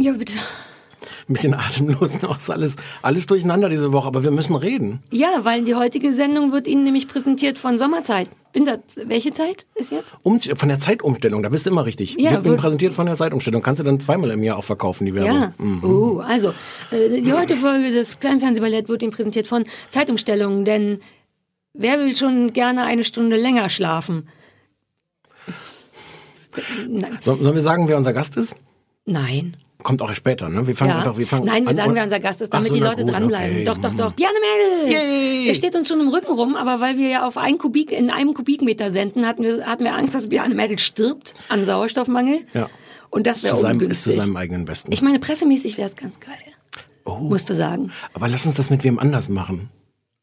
Ja, bitte. ein bisschen atemlos noch. Ist alles, alles durcheinander diese Woche, aber wir müssen reden. Ja, weil die heutige Sendung wird Ihnen nämlich präsentiert von Sommerzeit. Winter, welche Zeit ist jetzt? Um, von der Zeitumstellung, da bist du immer richtig. Ja, Wird wird- präsentiert von der Zeitumstellung. Kannst du dann zweimal im Jahr auch verkaufen, die Werbung. Ja. Oh, also, äh, die heutige Folge des Kleinfernsehballett wird Ihnen präsentiert von Zeitumstellung, denn wer will schon gerne eine Stunde länger schlafen? Nein. Sollen wir sagen, wer unser Gast ist? Nein. Kommt auch erst später, ne? Wir fangen Ja. einfach, wir fangen Nein, wir an sagen, wer unser Gast ist, damit so, die Leute gut, dranbleiben. okay. Doch, doch, Mhm. doch. Bjarne Mädel! Yay! Der steht uns schon im Rücken rum, aber weil wir ja auf ein Kubik, in einem Kubikmeter senden, hatten wir, hatten wir Angst, dass Bjarne Mädel stirbt an Sauerstoffmangel. Ja. Und das wäre seinem, ist ungünstig. zu seinem eigenen Besten. Ich meine, pressemäßig wäre es ganz geil. Oh. Musste sagen. aber lass uns das mit wem anders machen.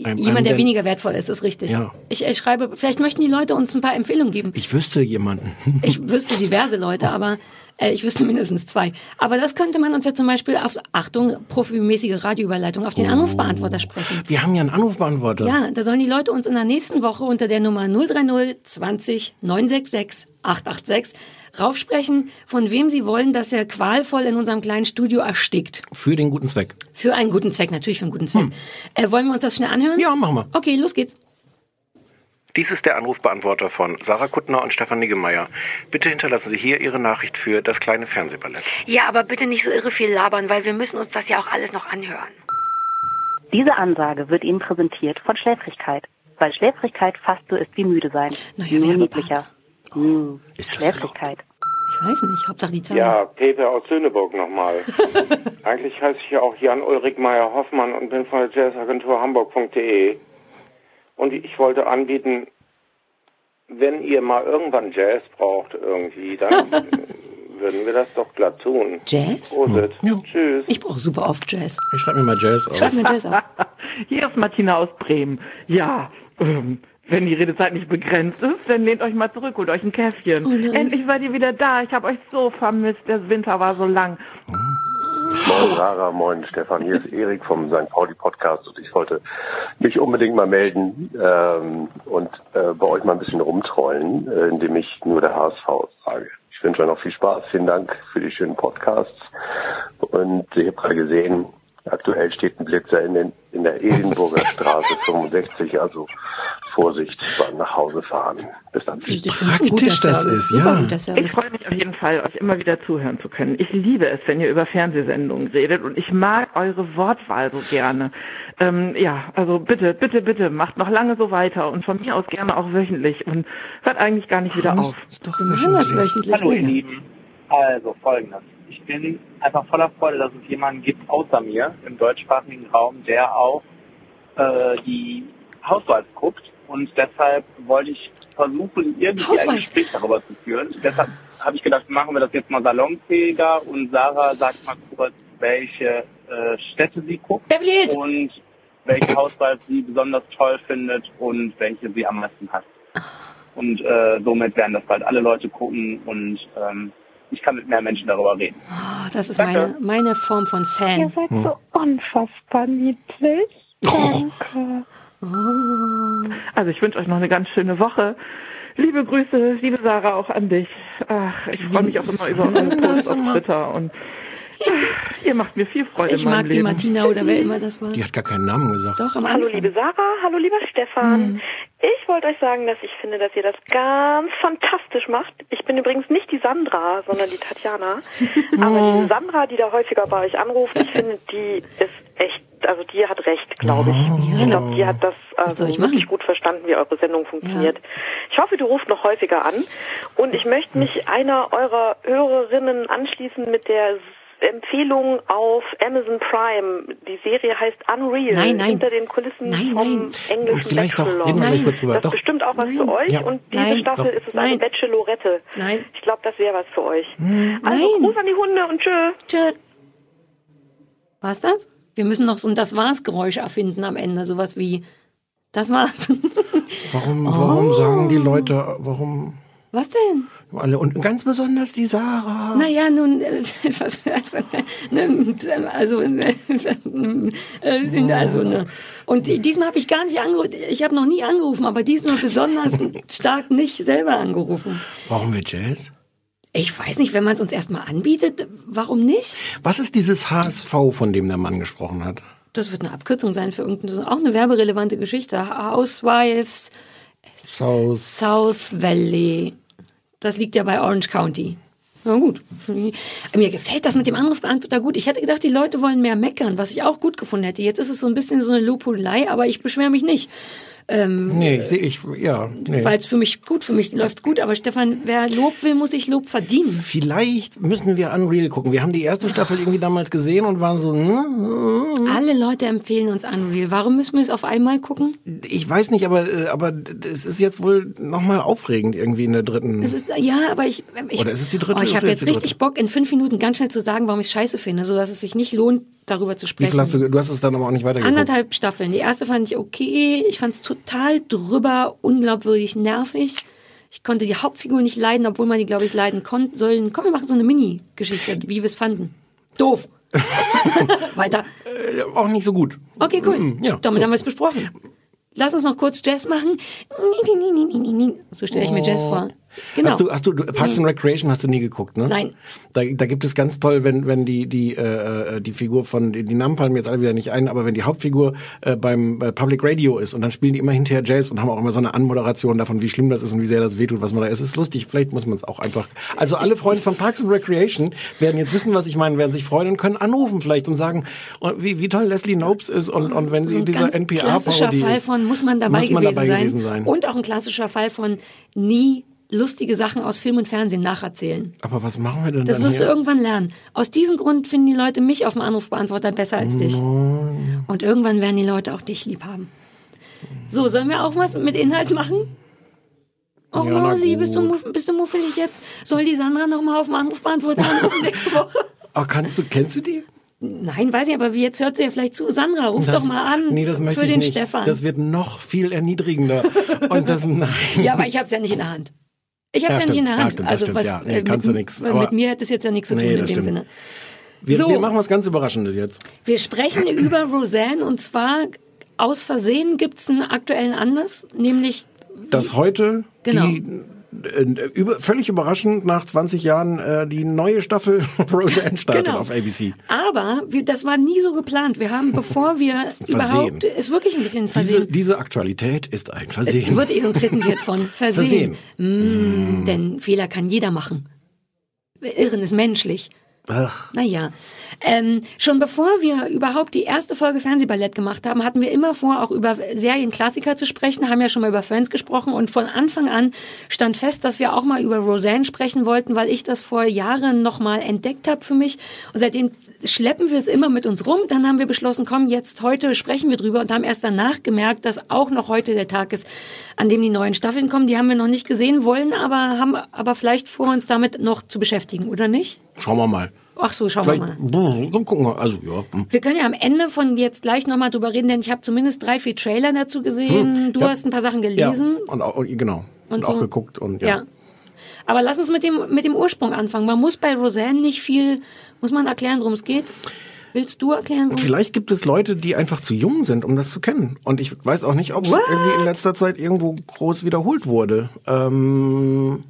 Einem- einem, Jemand, der weniger wertvoll ist, ist richtig. Ja. Ich, ich schreibe, vielleicht möchten die Leute uns ein paar Empfehlungen geben. Ich wüsste jemanden. Ich wüsste diverse Leute, aber äh, ich wüsste mindestens zwei. Aber das könnte man uns ja zum Beispiel auf, Achtung, profimäßige Radioüberleitung, auf den Anrufbeantworter sprechen. Wir haben ja einen Anrufbeantworter. Ja, da sollen die Leute uns in der nächsten Woche unter der Nummer 030 20 966 886 raufsprechen, von wem sie wollen, dass er qualvoll in unserem kleinen Studio erstickt. Für den guten Zweck. Für einen guten Zweck, natürlich für einen guten Zweck. Äh, wollen wir uns das schnell anhören? Hm. Ja, machen wir. Okay, los geht's. Dies ist der Anrufbeantworter von Sarah Kuttner und Stefan Niggemeier. Bitte hinterlassen Sie hier Ihre Nachricht für das kleine Fernsehballett. Ja, aber bitte nicht so irre viel labern, weil wir müssen uns das ja auch alles noch anhören. Diese Ansage wird Ihnen präsentiert von Schläfrigkeit, weil Schläfrigkeit fast so ist wie müde sein. Naja, Nur Werbepartner. niedlicher. Hm, Ist das Schläfrigkeit. Ich weiß nicht, Hauptsache die Zahl. Ja, Peter aus Söhneburg nochmal. Eigentlich heiße ich ja auch Jan-Ulrich Meyer-Hoffmann und bin von der Jazzagentur Hamburg.de. Und ich wollte anbieten, wenn ihr mal irgendwann Jazz braucht irgendwie, dann würden wir das doch glatt tun. Jazz? Prosit. Ja. Tschüss. Ich brauche super oft Jazz. Ich schreibe mir mal Jazz auf. Schreib mir Jazz auf. Hier ist Martina aus Bremen. Ja, ähm, wenn die Redezeit nicht begrenzt ist, dann lehnt euch mal zurück, holt euch ein Käffchen. Oh. Endlich seid ihr wieder da. Ich habe euch so vermisst. Der Winter war so lang. Moin Sarah, moin Stefan, hier ist Erik vom St. Pauli Podcast und ich wollte mich unbedingt mal melden ähm, und äh, bei euch mal ein bisschen rumtrollen, äh, indem ich nur der HSV sage. Ich wünsche euch noch viel Spaß, vielen Dank für die schönen Podcasts und ich habe gerade gesehen, aktuell steht ein Blitzer in, den, in der Edinburger Straße 65, also Vorsicht beim nach Hause fahren. Bis dann. Guter praktisch das ist, ja. Ich freue mich auf jeden Fall, euch immer wieder zuhören zu können. Ich liebe es, wenn ihr über Fernsehsendungen redet und ich mag eure Wortwahl so gerne. Ähm, ja, also bitte, bitte, bitte, macht noch lange so weiter und von mir aus gerne auch wöchentlich und hört eigentlich gar nicht wieder auf. Ist doch machen das wöchentlich. Hallo ihr. Lieben. Also folgendes. Ich bin einfach voller Freude, dass es jemanden gibt außer mir im deutschsprachigen Raum, der auch äh, die Housewives guckt. Und deshalb wollte ich versuchen, irgendwie ein Housewives. Gespräch darüber zu führen. Deshalb habe ich gedacht, machen wir das jetzt mal salonfähiger und Sarah sagt mal kurz, welche äh, Städte sie guckt und welche Housewives sie besonders toll findet und welche sie am meisten hasst. Und äh, somit werden das bald alle Leute gucken und ähm, ich kann mit mehr Menschen darüber reden. Oh, das ist Danke. meine, meine Form von Ihr Fan. seid so unfassbar niedlich. Danke. Also ich wünsche euch noch eine ganz schöne Woche. Liebe Grüße, liebe Sarah, auch an dich. Ach, ich freue mich auch immer über eure Posts auf Twitter und ihr macht mir viel Freude Ich mag die Leben. Martina oder wer immer das war. Die hat gar keinen Namen gesagt. Doch, am Hallo Anfang. liebe Sarah, hallo lieber Stefan. Ich wollte euch sagen, dass ich finde, dass ihr das ganz fantastisch macht. Ich bin übrigens nicht die Sandra, sondern die Tatjana. Aber die Sandra, die da häufiger bei euch anruft, ich finde, die ist echt, also die hat recht, glaube ich. ich glaube, die hat das also machen? wirklich gut verstanden, wie eure Sendung funktioniert. Ich hoffe, du rufst noch häufiger an. Und ich möchte mich einer eurer Hörerinnen anschließen mit der Empfehlung auf Amazon Prime. Die Serie heißt Unreal. Nein, nein. Hinter den Kulissen Nein, vom nein. englischen Vielleicht doch, Bachelor. wir gleich kurz drüber. Das Doch. ist bestimmt auch was für euch. Ja. Und diese Nein. Staffel Doch. ist es also Nein. Bachelorette. Nein. Ich glaube, das wäre was für euch. Also Nein. Gruß an die Hunde und tschö. Tschö. War's das? Wir müssen noch so ein Das war's Geräusch erfinden am Ende, sowas wie Das war's. Warum, warum sagen die Leute, warum Was denn? alle und ganz besonders die Sarah? Naja, nun, äh, was, also, ne, also, äh, äh, also, ne. Und diesmal habe ich gar nicht angerufen, ich habe noch nie angerufen, aber diesmal besonders stark nicht selber angerufen. Warum wir Jazz? Ich weiß nicht, wenn man es uns erstmal anbietet, warum nicht? Was ist dieses HSV, von dem der Mann gesprochen hat? Das wird eine Abkürzung sein für irgendeine, auch eine werberelevante Geschichte. Housewives South. South Valley. Das liegt ja bei Orange County. Na gut. Mir gefällt das mit dem Anrufbeantworter gut. Ich hätte gedacht, die Leute wollen mehr meckern, was ich auch gut gefunden hätte. Jetzt ist es so ein bisschen so eine Lobhudelei, aber ich beschwere mich nicht. Ähm, Nee, ich sehe, ich, ja, nee. Weil es für mich gut, für mich läuft's gut. Aber Stefan, wer Lob will, muss sich Lob verdienen. Vielleicht müssen wir Unreal gucken. Wir haben die erste Staffel irgendwie damals gesehen und waren so, hm, Alle Leute empfehlen uns Unreal. Warum müssen wir es auf einmal gucken? ich weiß nicht, aber, äh, aber es ist jetzt wohl nochmal aufregend irgendwie in der dritten. Es ist, ja, aber ich, ich Oder ist es die dritte Oh, ich habe jetzt die dritte? richtig Bock, in fünf Minuten ganz schnell zu sagen, warum ich scheiße finde, sodass es sich nicht lohnt, darüber zu Wie sprechen. viel hast du, du hast es dann aber auch nicht weitergeguckt. Anderthalb Staffeln. Die erste fand ich okay. Ich fand es total drüber, unglaubwürdig nervig. Ich konnte die Hauptfigur nicht leiden, obwohl man die, glaube ich, leiden konnte. Sollen, komm, wir machen so eine Mini-Geschichte, wie wir es fanden. Doof. Weiter. Äh, auch nicht so gut. Okay, cool. Mm, ja, Damit so. haben wir es besprochen. Lass uns noch kurz Jazz machen. So stelle ich mir Jazz vor. Genau. Hast du, hast du, Parks and Recreation hast du nie geguckt, ne? Nein. Da, da gibt es ganz toll, wenn, wenn die, die, äh, äh, die Figur von, die, Namen fallen mir jetzt alle wieder nicht ein, aber wenn die Hauptfigur äh, beim äh, Public Radio ist und dann spielen die immer hinterher Jazz und haben auch immer so eine Anmoderation davon, wie schlimm das ist und wie sehr das wehtut, was man da ist. Ist lustig, vielleicht muss man es auch einfach. Also alle Freunde von Parks and Recreation werden jetzt wissen, was ich meine, werden sich freuen und können anrufen vielleicht und sagen, und wie, wie toll Leslie Nopes ist und, und wenn sie in ein dieser NPR-Parodie klassischer Fall ist. von muss man dabei, muss man gewesen, dabei sein. gewesen sein. Und auch ein klassischer Fall von nie lustige Sachen aus Film und Fernsehen nacherzählen. aber was machen wir denn Das wirst du hier? irgendwann lernen. Aus diesem Grund finden die Leute mich auf dem Anrufbeantworter besser als dich. Und irgendwann werden die Leute auch dich lieb haben. So, sollen wir auch was mit Inhalt machen? Oh, Ja, na Rosi, bist du, bist du muffelig jetzt? Soll die Sandra noch mal auf dem Anrufbeantworter anrufen nächste Woche? Ach, kannst du, kennst du die? Nein, weiß ich, aber jetzt hört sie ja vielleicht zu. Sandra, ruf Das- doch mal an Nee, das möchte für ich den nicht. Stefan. Das wird noch viel erniedrigender. Und das, nein. Ja, aber ich habe es ja nicht in der Hand. Ich habe Ja, es ja, nicht in der stimmt. Ja, Hand. stimmt, also stimmt, was ja. Nee, äh, kannst mit, du nix. mit mir hat es jetzt ja nichts zu tun Nee, in dem stimmt. Sinne. Wir, So. wir machen was ganz Überraschendes jetzt. Wir sprechen über Roseanne und zwar aus Versehen gibt es einen aktuellen Anlass, nämlich Dass heute Genau. die über, völlig überraschend nach 20 Jahren äh, die neue Staffel Roseanne startet Genau. auf ABC. aber wir, das war nie so geplant. Wir haben, bevor wir überhaupt, ist wirklich ein bisschen Diese, versehen. diese Aktualität ist ein Es Versehen. wird eh so präsentiert von Versehen. Versehen. Mm, Denn Fehler kann jeder machen. Irren ist menschlich. Ach, Naja, ähm, schon bevor wir überhaupt die erste Folge Fernsehballett gemacht haben, hatten wir immer vor, auch über Serienklassiker zu sprechen, haben ja schon mal über Friends gesprochen und von Anfang an stand fest, dass wir auch mal über Roseanne sprechen wollten, weil ich das vor Jahren nochmal entdeckt habe für mich und seitdem schleppen wir es immer mit uns rum. Dann haben wir beschlossen, komm, jetzt heute sprechen wir drüber und haben erst danach gemerkt, dass auch noch heute der Tag ist, an dem die neuen Staffeln kommen. Die haben wir noch nicht gesehen wollen, aber haben aber vielleicht vor, uns damit noch zu beschäftigen, oder nicht? schauen wir mal. Ach so, schauen wir Vielleicht, mal. brr, gucken wir. Also, ja. hm. Wir können ja am Ende von jetzt gleich nochmal drüber reden, denn ich habe zumindest drei, vier Trailer dazu gesehen. Du Hm, ja. hast ein paar Sachen gelesen. Ja, und auch, genau. Und, Und auch so. geguckt und ja. Ja. Aber lass uns mit dem, mit dem Ursprung anfangen. Man muss bei Roseanne nicht viel, muss man erklären, worum es geht? Willst du erklären, worum Vielleicht gibt es Leute, die einfach zu jung sind, um das zu kennen. Und ich weiß auch nicht, ob es irgendwie in letzter Zeit irgendwo groß wiederholt wurde. Ähm,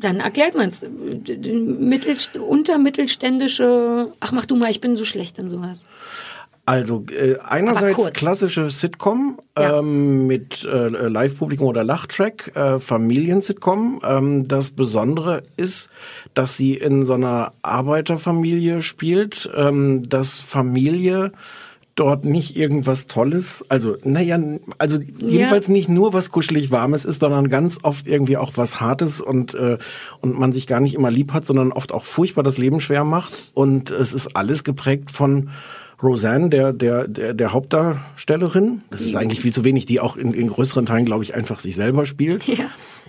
Dann erklärt man es. Mittelst untermittelständische, ach mach du mal, ich bin so schlecht in sowas. also äh, einerseits klassische Sitcom Ja. ähm, mit äh, Live-Publikum oder Lachtrack, äh, Familien-Sitcom. Ähm, das Besondere ist, dass sie in so einer Arbeiterfamilie spielt, ähm, dass Familie dort nicht irgendwas Tolles? Also, naja, also jedenfalls nicht nur was kuschelig Warmes ist, sondern ganz oft irgendwie auch was Hartes und, äh, und man sich gar nicht immer lieb hat, sondern oft auch furchtbar das Leben schwer macht. Und es ist alles geprägt von Roseanne, der, der, der, der Hauptdarstellerin. Das ist eigentlich viel zu wenig, die auch in, in größeren Teilen, glaube ich, einfach sich selber spielt. Ja.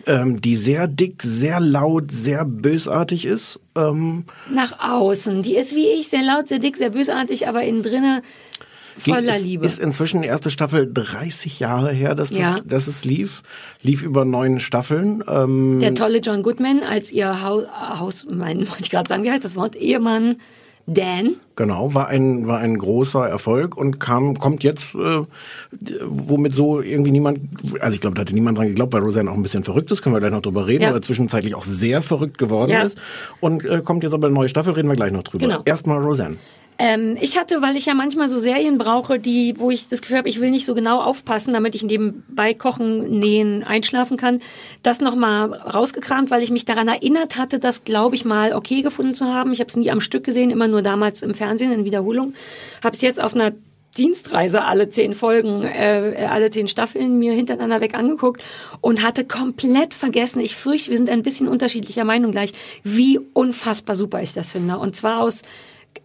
Ähm, die sehr dick, sehr laut, sehr bösartig ist. Ähm, Nach außen. Die ist wie ich, sehr laut, sehr dick, sehr bösartig, aber innen drinnen voller ist, Liebe. Ist inzwischen die erste Staffel 30 Jahre her, dass, Ja. das, dass es lief. Lief über neun Staffeln. Ähm, Der tolle John Goodman als ihr Haus, Haus mein, wollte ich gerade sagen, wie heißt das Wort? Ehemann Dan. Genau, war ein war ein großer Erfolg und kam kommt jetzt, äh, womit so irgendwie niemand, also ich glaube, da hatte niemand dran geglaubt, weil Roseanne auch ein bisschen verrückt ist, können wir gleich noch drüber reden, Ja. oder zwischenzeitlich auch sehr verrückt geworden Ja. ist und äh, kommt jetzt aber eine neue Staffel, reden wir gleich noch drüber. Genau. Erstmal Roseanne. Ähm, ich hatte, weil ich ja manchmal so Serien brauche, die, wo ich das Gefühl habe, ich will nicht so genau aufpassen, damit ich nebenbei kochen, nähen, einschlafen kann, das nochmal rausgekramt, weil ich mich daran erinnert hatte, das glaube ich mal okay gefunden zu haben. Ich habe es nie am Stück gesehen, immer nur damals im Fernsehen in Wiederholung. Habe es jetzt auf einer Dienstreise alle zehn Folgen, äh, alle zehn Staffeln mir hintereinander weg angeguckt und hatte komplett vergessen, ich fürchte, wir sind ein bisschen unterschiedlicher Meinung gleich, wie unfassbar super ich das finde. Und zwar aus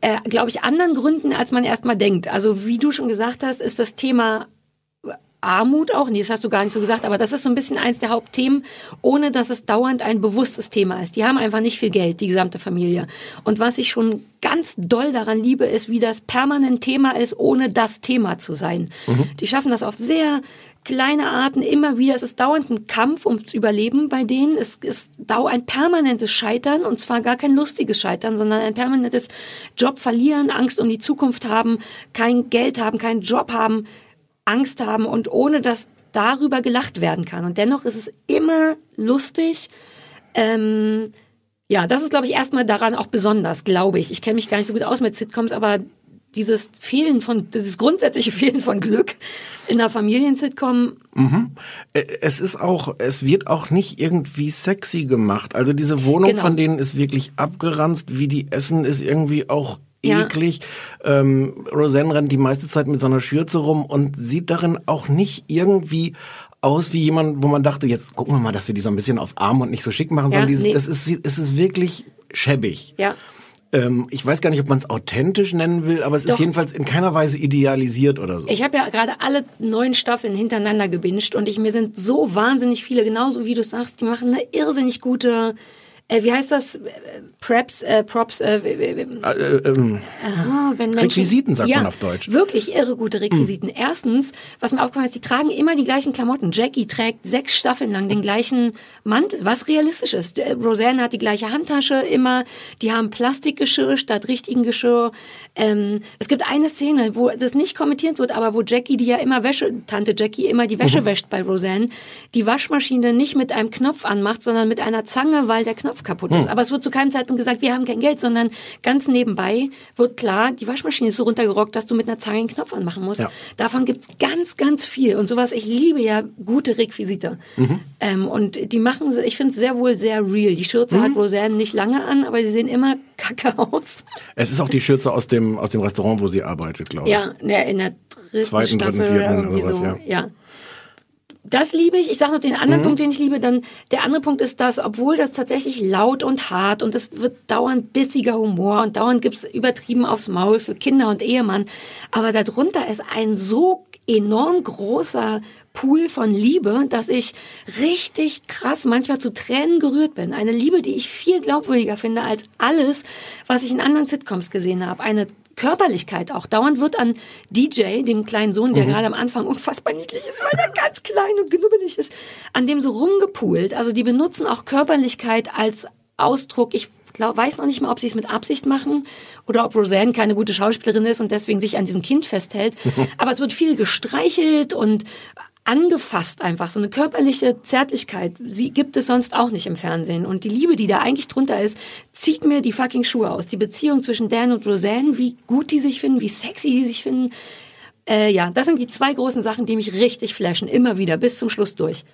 äh, glaube ich, anderen Gründen, als man erstmal denkt. Also wie du schon gesagt hast, ist das Thema Armut auch, nee, das hast du gar nicht so gesagt, aber das ist so ein bisschen eins der Hauptthemen, ohne dass es dauernd ein bewusstes Thema ist. Die haben einfach nicht viel Geld, die gesamte Familie. Und was ich schon ganz doll daran liebe, ist, wie das permanent Thema ist, ohne das Thema zu sein. Die schaffen das auf sehr kleine Arten immer wieder. Es ist dauernd ein Kampf ums Überleben bei denen. Es ist dau ein permanentes Scheitern und zwar gar kein lustiges Scheitern, sondern ein permanentes Job verlieren, Angst um die Zukunft haben, kein Geld haben, keinen Job haben, Angst haben und ohne dass darüber gelacht werden kann. Und dennoch ist es immer lustig. Ähm, ja, das ist, glaube ich, erstmal daran auch besonders, glaube ich. Ich kenne mich gar nicht so gut aus mit Sitcoms, aber dieses Fehlen von, dieses grundsätzliche Fehlen von Glück in einer Familiensitcom, Mhm. Es ist auch, es wird auch nicht irgendwie sexy gemacht. Also diese Wohnung Genau. von denen ist wirklich abgeranzt, wie die essen, ist irgendwie auch Ja. eklig. Ähm, Roseanne rennt die meiste Zeit mit so einer Schürze rum und sieht darin auch nicht irgendwie aus wie jemand, wo man dachte, jetzt gucken wir mal, dass wir die so ein bisschen auf arm und nicht so schick machen, Ja, sondern dieses, nee. das ist, es ist wirklich schäbig. ja. Ähm, ich weiß gar nicht, ob man es authentisch nennen will, aber es Doch. ist jedenfalls in keiner Weise idealisiert oder so. Ich habe ja gerade alle neun Staffeln hintereinander gebinged und ich, mir sind so wahnsinnig viele, genauso wie du sagst, die machen eine irrsinnig gute, äh, wie heißt das, Preps, äh, Props, äh, äh, äh, Äh, ähm, Aha, wenn Menschen, Requisiten sagt ja, man auf Deutsch. Wirklich irre gute Requisiten. Erstens, was mir aufgefallen ist, die tragen immer die gleichen Klamotten. Jackie trägt sechs Staffeln lang den gleichen Mantel, was realistisch ist. Äh, Roseanne hat die gleiche Handtasche immer. Die haben Plastikgeschirr statt richtigen Geschirr. Ähm, es gibt eine Szene, wo das nicht kommentiert wird, aber wo Jackie, die ja immer Wäsche, Tante Jackie immer die Wäsche Mhm. wäscht bei Roseanne, die Waschmaschine nicht mit einem Knopf anmacht, sondern mit einer Zange, weil der Knopf kaputt ist. Hm. Aber es wird zu keinem Zeitpunkt gesagt, wir haben kein Geld, sondern ganz nebenbei wird klar, die Waschmaschine ist so runtergerockt, dass du mit einer Zange einen Knopf anmachen musst. Ja. Davon gibt's ganz, ganz viel. Und sowas, ich liebe ja gute Requisite. Mhm. Ähm, und die machen, ich finde es sehr wohl sehr real. Die Schürze Mhm. hat Roseanne nicht lange an, aber sie sehen immer kacke aus. Es ist auch die Schürze aus dem, aus dem Restaurant, wo sie arbeitet, glaube ich. Ja, in der, dritten Zweiten, dritten, Staffel vierten oder oder was, so. ja. ja. Das liebe ich. Ich sage noch den anderen Mhm. Punkt, den ich liebe. Dann der andere Punkt ist, dass obwohl das tatsächlich laut und hart und es wird dauernd bissiger Humor und dauernd gibt's übertrieben aufs Maul für Kinder und Ehemann, aber darunter ist ein so enorm großer Pool von Liebe, dass ich richtig krass manchmal zu Tränen gerührt bin. Eine Liebe, die ich viel glaubwürdiger finde als alles, was ich in anderen Sitcoms gesehen habe. Eine Körperlichkeit auch. Dauernd wird an DJ, dem kleinen Sohn, der Mhm. gerade am Anfang unfassbar niedlich ist, weil er ganz klein und knubbelig ist, an dem so rumgepult. Also die benutzen auch Körperlichkeit als Ausdruck. Ich glaub, weiß noch nicht mal, ob sie es mit Absicht machen oder ob Roseanne keine gute Schauspielerin ist und deswegen sich an diesem Kind festhält. Aber es wird viel gestreichelt und angefasst einfach. So eine körperliche Zärtlichkeit, sie gibt es sonst auch nicht im Fernsehen. Und die Liebe, die da eigentlich drunter ist, zieht mir die fucking Schuhe aus. Die Beziehung zwischen Dan und Roseanne, wie gut die sich finden, wie sexy die sich finden. Äh, ja, das sind die zwei großen Sachen, die mich richtig flashen. Immer wieder, bis zum Schluss durch.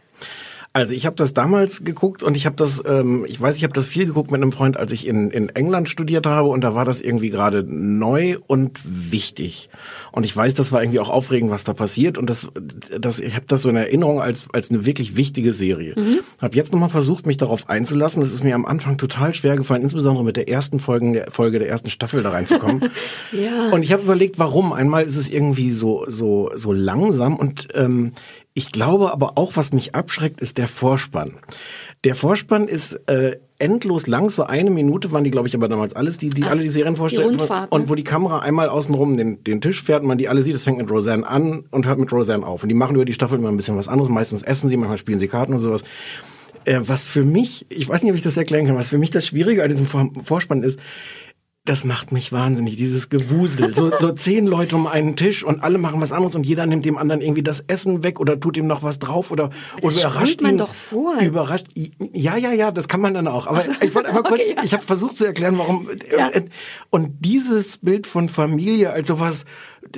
Also ich habe das damals geguckt und ich habe das, ähm, ich weiß, ich habe das viel geguckt mit einem Freund, als ich in, in England studiert habe und da war das irgendwie gerade neu und wichtig. Und ich weiß, das war irgendwie auch aufregend, was da passiert und das, das ich habe das so in Erinnerung als als eine wirklich wichtige Serie. Mhm. Habe jetzt nochmal versucht, mich darauf einzulassen. Es ist mir am Anfang total schwer gefallen, insbesondere mit der ersten Folge der Folge der ersten Staffel da reinzukommen. ja. Und ich habe überlegt, warum. Einmal ist es irgendwie so so so langsam und ähm, ich glaube aber auch, was mich abschreckt, ist der Vorspann. Der Vorspann ist äh, endlos lang, so eine Minute waren die, glaube ich, aber damals alles, die, die Ach, alle die Serien vorstellen. Die Rundfahrt, und wo die Kamera einmal außenrum den, den Tisch fährt und man die alle sieht, es fängt mit Roseanne an und hört mit Roseanne auf. Und die machen über die Staffel immer ein bisschen was anderes. Meistens essen sie, manchmal spielen sie Karten und sowas. Äh, was für mich, ich weiß nicht, ob ich das erklären kann, was für mich das Schwierige an diesem Vorspann ist, das macht mich wahnsinnig, dieses Gewusel. So, so zehn Leute um einen Tisch und alle machen was anderes und jeder nimmt dem anderen irgendwie das Essen weg oder tut ihm noch was drauf oder, das überrascht man ihn. doch vor. Überrascht. Ja, ja, ja, das kann man dann auch. Aber also, ich wollte einfach kurz, okay, ja. ich habe versucht zu erklären, warum. Ja. Und dieses Bild von Familie als sowas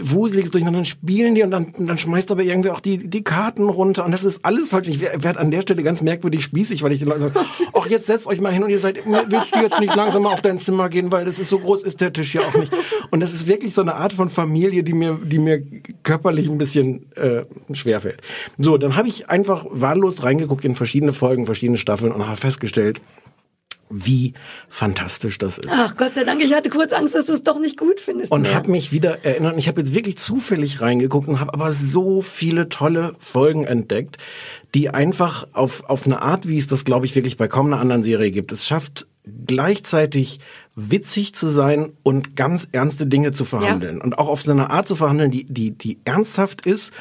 Wuseliges durcheinander, dann spielen die und dann, dann schmeißt aber irgendwie auch die, die Karten runter und das ist alles falsch. Ich werde an der Stelle ganz merkwürdig spießig, weil ich den Leuten sage, ach, jetzt setzt euch mal hin und ihr seid, willst du jetzt nicht langsam mal auf dein Zimmer gehen, weil das ist so groß, ist der Tisch ja auch nicht. Und das ist wirklich so eine Art von Familie, die mir, die mir körperlich ein bisschen äh, schwerfällt. So, dann habe ich einfach wahllos reingeguckt in verschiedene Folgen, verschiedene Staffeln und habe festgestellt, wie fantastisch das ist. Ach Gott sei Dank, ich hatte kurz Angst, dass du es doch nicht gut findest. Und habe mich wieder erinnert. Ich habe jetzt wirklich zufällig reingeguckt und habe aber so viele tolle Folgen entdeckt, die einfach auf, auf eine Art, wie es das, glaube ich, wirklich bei kaum einer anderen Serie gibt. Es schafft gleichzeitig witzig zu sein und ganz ernste Dinge zu verhandeln. Ja. Und auch auf so eine Art zu verhandeln, die, die, die ernsthaft ist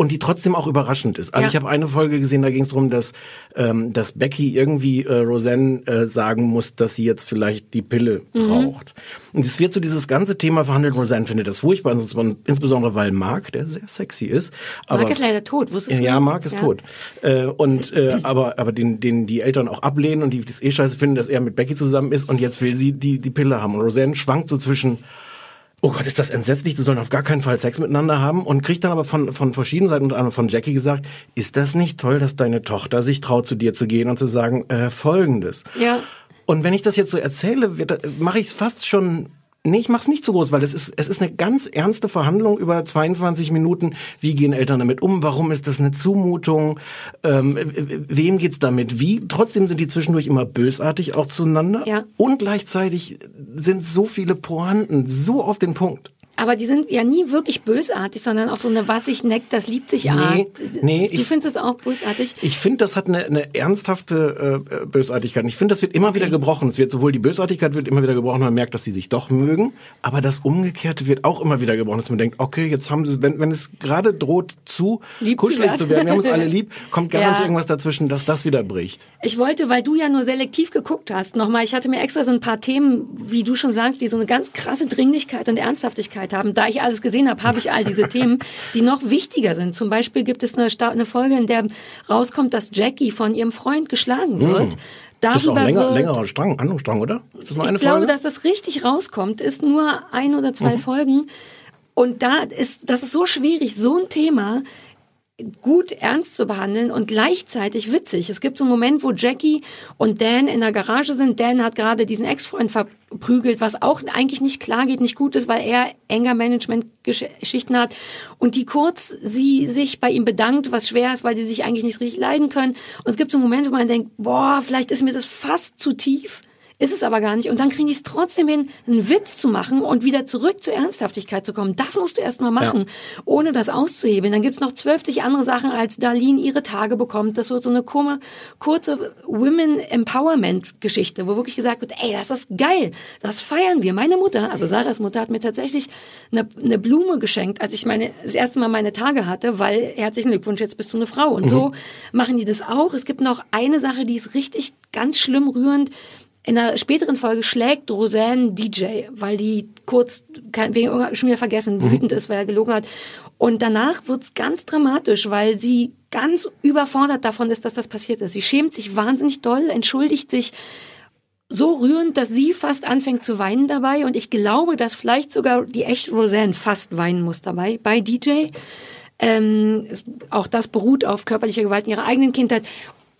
und die trotzdem auch überraschend ist. Also ja. ich habe eine Folge gesehen, da ging es darum, dass, ähm, dass Becky irgendwie äh, Roseanne äh, sagen muss, dass sie jetzt vielleicht die Pille mhm. braucht. Und es wird so dieses ganze Thema verhandelt. Roseanne findet das furchtbar, insbesondere weil Mark, der sehr sexy ist. Aber, Mark ist leider tot, wusstest du? Ja, Mark ist ja. tot. Äh, und äh, aber aber den, den die Eltern auch ablehnen und die das eh scheiße finden, dass er mit Becky zusammen ist und jetzt will sie die die Pille haben. Und Roseanne schwankt so zwischen oh Gott, ist das entsetzlich, die sollen auf gar keinen Fall Sex miteinander haben und kriegt dann aber von, von verschiedenen Seiten, unter anderem von Jackie gesagt, ist das nicht toll, dass deine Tochter sich traut, zu dir zu gehen und zu sagen, äh, folgendes. Ja. Und wenn ich das jetzt so erzähle, mache ich es fast schon Nee, ich mach's nicht so groß, weil es ist, es ist eine ganz ernste Verhandlung über 22 Minuten. Wie gehen Eltern damit um? Warum ist das eine Zumutung? Ähm, wem geht's damit wie? Trotzdem sind die zwischendurch immer bösartig auch zueinander. Ja. Und gleichzeitig sind so viele Pointen so auf den Punkt. Aber die sind ja nie wirklich bösartig, sondern auch so eine was sich neckt, das liebt sich Art. Nee, nee, du findest es auch bösartig? Ich finde, das hat eine, eine ernsthafte äh, Bösartigkeit. Ich finde, das wird immer okay. wieder gebrochen. Es wird sowohl die Bösartigkeit wird immer wieder gebrochen, man merkt, dass sie sich doch mögen, aber das Umgekehrte wird auch immer wieder gebrochen, dass man denkt, okay, jetzt haben sie, wenn, wenn es gerade droht zu lieb kuschelig zu werden, wir haben uns alle lieb, kommt garantiert ja. irgendwas dazwischen, dass das wieder bricht. Ich wollte, weil du ja nur selektiv geguckt hast, nochmal, ich hatte mir extra so ein paar Themen, wie du schon sagst, die so eine ganz krasse Dringlichkeit und Ernsthaftigkeit Möglichkeit haben. Da ich alles gesehen habe, habe ich all diese Themen, die noch wichtiger sind. Zum Beispiel gibt es eine, eine Folge, in der rauskommt, dass Jackie von ihrem Freund geschlagen hm. wird. Mm. Darüber das ist auch ein länger, längerer Strang, Handlungsstrang, oder? Ist das nur eine ich Folge? glaube, dass das richtig rauskommt, ist nur ein oder zwei mhm. Folgen. Und da ist, das ist so schwierig, so ein Thema gut ernst zu behandeln und gleichzeitig witzig. Es gibt so einen Moment, wo Jackie und Dan in der Garage sind. Dan hat gerade diesen Ex-Freund verprügelt, was auch eigentlich nicht klar geht, nicht gut ist, weil er enger Management-Geschichten hat. Und die kurz sie sich bei ihm bedankt, was schwer ist, weil sie sich eigentlich nicht richtig leiden können. Und es gibt so einen Moment, wo man denkt, boah, vielleicht ist mir das fast zu tief. Ist es aber gar nicht. Und dann kriegen die es trotzdem hin, einen Witz zu machen und wieder zurück zur Ernsthaftigkeit zu kommen. Das musst du erst mal machen, ja. ohne das auszuhebeln. Dann gibt's noch zwölf andere Sachen, als Darlene ihre Tage bekommt. Das wird so eine kurze Women Empowerment Geschichte, wo wirklich gesagt wird, ey, das ist geil. Das feiern wir. Meine Mutter, also Sarahs Mutter, hat mir tatsächlich eine, eine Blume geschenkt, als ich meine, das erste Mal meine Tage hatte, weil herzlichen Glückwunsch, jetzt bist du eine Frau. Und mhm. so machen die das auch. Es gibt noch eine Sache, die ist richtig ganz schlimm rührend in einer späteren Folge schlägt Roseanne DJ, weil die kurz wegen schon wieder vergessen, mhm. wütend ist, weil er gelogen hat. Und danach wird's ganz dramatisch, weil sie ganz überfordert davon ist, dass das passiert ist. Sie schämt sich wahnsinnig doll, entschuldigt sich so rührend, dass sie fast anfängt zu weinen dabei. Und ich glaube, dass vielleicht sogar die echte Roseanne fast weinen muss dabei bei DJ. Ähm, auch das beruht auf körperlicher Gewalt in ihrer eigenen Kindheit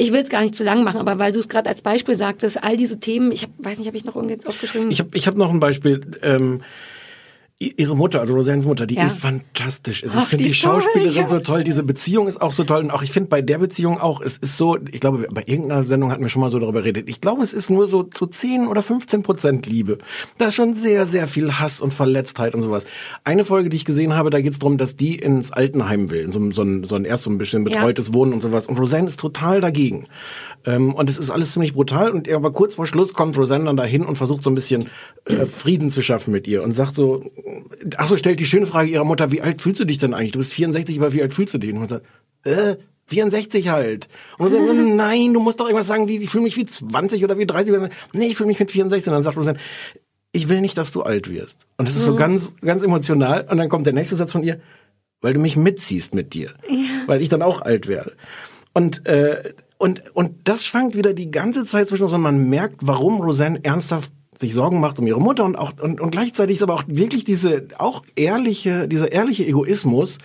ich will es gar nicht zu lang machen, aber weil du es gerade als Beispiel sagtest, all diese Themen, ich hab, weiß nicht, habe ich noch irgendwas aufgeschrieben? Ich habe ich hab noch ein Beispiel. Ähm, ihre Mutter, also Roseannes Mutter, die Ja. ist fantastisch. Also Ach, ich finde die die ist toll, Schauspielerin ja. so toll, diese Beziehung ist auch so toll und auch ich finde bei der Beziehung auch, es ist so, ich glaube, bei irgendeiner Sendung hatten wir schon mal so darüber geredet. Ich glaube, es ist nur so zu 10 oder 15 Prozent Liebe. Da ist schon sehr, sehr viel Hass und Verletztheit und sowas. Eine Folge, die ich gesehen habe, da geht es darum, dass die ins Altenheim will, in so, ein- so, ein, so ein erst so ein bisschen Ja. betreutes Wohnen und sowas. Und Roseanne ist total dagegen. Ähm, und es ist alles ziemlich brutal. Und aber kurz vor Schluss kommt Roseanne dann dahin und versucht so ein bisschen äh, Frieden zu schaffen mit ihr und sagt so, ach so, stellt die schöne Frage ihrer Mutter, wie alt fühlst du dich denn eigentlich? Du bist 64, aber wie alt fühlst du dich? Und man sagt, äh, 64 halt. Und Roseanne sagt, nein, du musst doch irgendwas sagen, wie, ich fühle mich wie 20 oder wie 30. Oder. Nee, ich fühle mich mit 64. Und dann sagt Roseanne, ich will nicht, dass du alt wirst. Und das ist so Mhm. ganz, ganz emotional. Und dann kommt der nächste Satz von ihr, weil du mich mitziehst mit dir. Weil ich dann auch alt werde. Und, äh, und, und das schwankt wieder die ganze Zeit zwischen uns und man merkt, warum Roseanne ernsthaft sich Sorgen macht um ihre Mutter und auch, und, und gleichzeitig ist aber auch wirklich diese, auch ehrliche, dieser ehrliche Egoismus,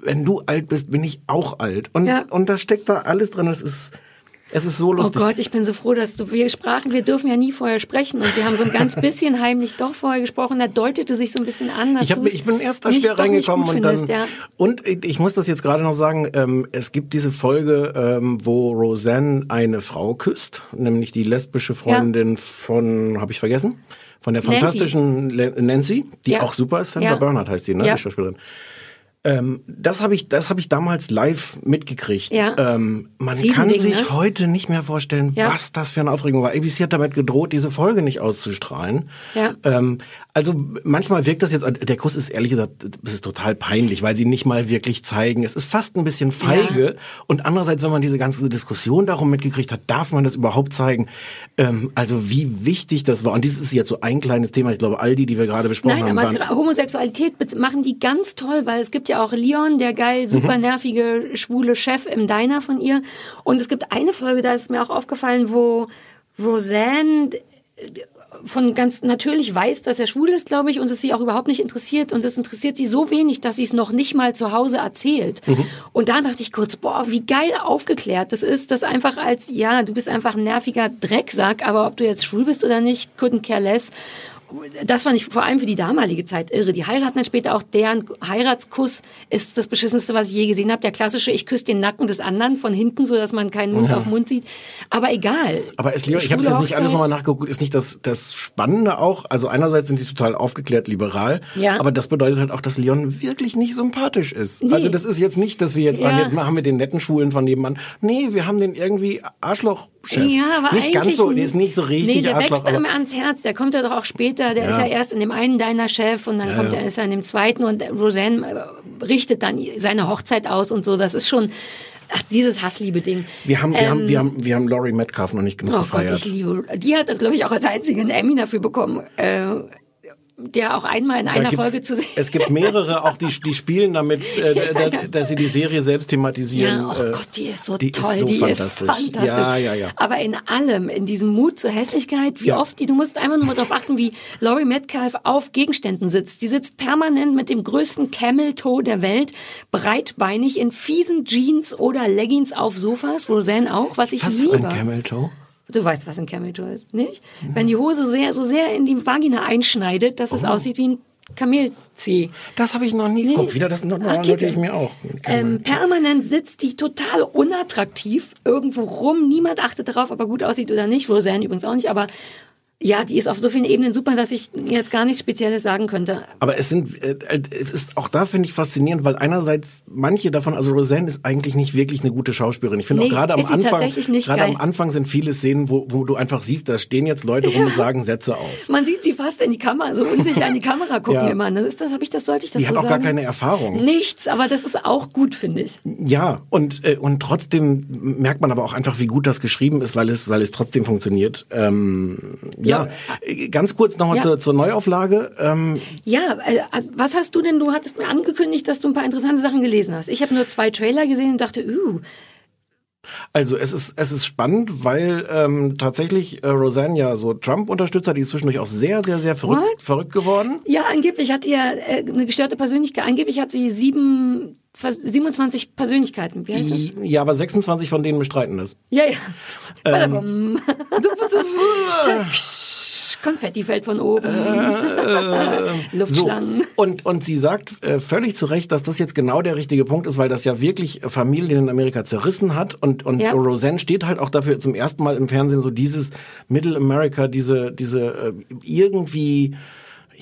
wenn du alt bist, bin ich auch alt. Und, Ja. und da steckt da alles drin. Es ist, es ist so Oh lustig. Gott, ich bin so froh, dass du, wir sprachen, wir dürfen ja nie vorher sprechen und wir haben so ein ganz bisschen heimlich doch vorher gesprochen, da deutete sich so ein bisschen an, dass Ich, hab, ich bin erst da schwer reingekommen und dann findest, ja. und ich muss das jetzt gerade noch sagen. Ähm, es gibt diese Folge, ähm, wo Roseanne eine Frau küsst, nämlich die lesbische Freundin von, habe ich vergessen, von der Nancy. fantastischen Le Nancy, die Ja. auch super ist. Sandra Ja. Bernhardt heißt die, ne, Ja. die Schauspielerin. Ähm, das habe ich, das habe ich damals live mitgekriegt. Ja. Ähm, man kann sich ne? heute nicht mehr vorstellen, Ja. was das für eine Aufregung war. ABC hat damit gedroht, diese Folge nicht auszustrahlen. Ja. Ähm, also manchmal wirkt das jetzt, der Kuss ist ehrlich gesagt, das ist total peinlich, weil sie nicht mal wirklich zeigen. Es ist fast ein bisschen feige. Und andererseits, wenn man diese ganze Diskussion darum mitgekriegt hat, darf man das überhaupt zeigen? Ähm, also wie wichtig das war. Und dieses ist jetzt so ein kleines Thema. Ich glaube, all die, die wir gerade besprochen Nein, haben, aber waren gra- Homosexualität machen die ganz toll, weil es gibt ja auch Leon, der geil, super Mhm. nervige, schwule Chef im Diner von ihr. Und es gibt eine Folge, da ist mir auch aufgefallen, wo Roseanne äh, von ganz natürlich weiß, dass er schwul ist, glaube ich, und es sie auch überhaupt nicht interessiert. Und es interessiert sie so wenig, dass sie es noch nicht mal zu Hause erzählt. Und da dachte ich kurz, boah, wie geil aufgeklärt das ist, das einfach als, ja, du bist einfach ein nerviger Drecksack, aber ob du jetzt schwul bist oder nicht, couldn't care less. Das fand ich vor allem für die damalige Zeit irre. Die heiraten dann später auch, deren Heiratskuss ist das beschissenste, was ich je gesehen habe. Der klassische, ich küsse den Nacken des anderen von hinten, so dass man keinen Mund Ja. auf Mund sieht. Aber egal. Aber es, ich habe jetzt nicht alles nochmal nachgeguckt, ist nicht das, das Spannende auch, also einerseits sind die total aufgeklärt liberal, Ja. aber das bedeutet halt auch, dass Leon wirklich nicht sympathisch ist. Nee. Also das ist jetzt nicht, dass wir jetzt, Ja. jetzt machen wir den netten Schwulen von nebenan. Nee, wir haben den irgendwie Arschlochchef. Ja, aber nicht ganz eigentlich so, der ist nicht so richtig Nee, der Arschloch. wächst einem aber, ans Herz. Der kommt ja doch auch später. Der Ja. ist ja erst in dem einen deiner Chef und dann Ja, kommt er ist er in dem zweiten und Roseanne äh, richtet dann seine Hochzeit aus und so. Das ist schon ach, dieses Hassliebe-Ding. wir haben, wir Ähm, haben, wir haben, wir haben Laurie Metcalf noch nicht genug Oh Gott, gefeiert. ich liebe. Die hat, glaube ich, auch als einzige einen Emmy dafür bekommen. Äh, der auch einmal in einer Folge zu sehen. Es gibt mehrere, auch die, die spielen damit, äh, Ja, da- dass sie die Serie selbst thematisieren. Ja, oh äh, Gott, die ist so die toll, ist so die fantastisch. ist fantastisch. Ja, ja, ja. Aber in allem, in diesem Mut zur Hässlichkeit, wie Ja. oft die, du musst einfach nur mal darauf achten, wie Laurie Metcalf auf Gegenständen sitzt. Die sitzt permanent mit dem größten Camel Toe der Welt, breitbeinig in fiesen Jeans oder Leggings auf Sofas, Roseanne auch, was ich Was liebe. ein Camel Toe? Du weißt, was ein Camel Toe ist, nicht? Wenn die Hose sehr, so sehr in die Vagina einschneidet, dass es aussieht wie ein Kamelzeh. Das habe ich noch nie geguckt. Wieder das notiere Kippe. ich mir auch. Ähm, permanent sitzt die total unattraktiv irgendwo rum. Niemand achtet darauf, ob er gut aussieht oder nicht. Roseanne übrigens auch nicht, aber ja, die ist auf so vielen Ebenen super, dass ich jetzt gar nichts Spezielles sagen könnte. Aber es sind, äh, es ist auch da finde ich faszinierend, weil einerseits manche davon, also Roseanne ist eigentlich nicht wirklich eine gute Schauspielerin. Ich finde Nee, auch gerade am Anfang, gerade am Anfang sind viele Szenen, wo, wo du einfach siehst, da stehen jetzt Leute rum und sagen Sätze auf. Man sieht sie fast in die Kamera, so unsicher in die Kamera gucken Ja. immer. Das ist das, habe ich das, sollte ich das Die so hat auch sagen? gar keine Erfahrung. Nichts, aber das ist auch gut, finde ich. Ja, und, äh, und trotzdem merkt man aber auch einfach, wie gut das geschrieben ist, weil es, weil es trotzdem funktioniert. Ähm, ja. Äh, ganz kurz nochmal Ja. zur, zur Neuauflage. Ähm, Ja, äh, was hast du denn? Du hattest mir angekündigt, dass du ein paar interessante Sachen gelesen hast. Ich habe nur zwei Trailer gesehen und dachte, uh, Also es ist es ist spannend, weil ähm, tatsächlich äh, Roseanne ja so Trump-Unterstützer, die ist zwischendurch auch sehr sehr sehr verrückt, verrückt geworden. Ja, angeblich hat ja äh, eine gestörte Persönlichkeit. Angeblich hat sie sieben 27 Persönlichkeiten. Wie heißt das? Ja, aber 26 von denen bestreiten das. Ja, ja. Ähm. Konfetti fällt von oben. Luftschlangen. So, und, und sie sagt äh, völlig zu Recht, dass das jetzt genau der richtige Punkt ist, weil das ja wirklich Familien in Amerika zerrissen hat. Und, und Ja. Roseanne steht halt auch dafür zum ersten Mal im Fernsehen so dieses Middle America, diese, diese äh, irgendwie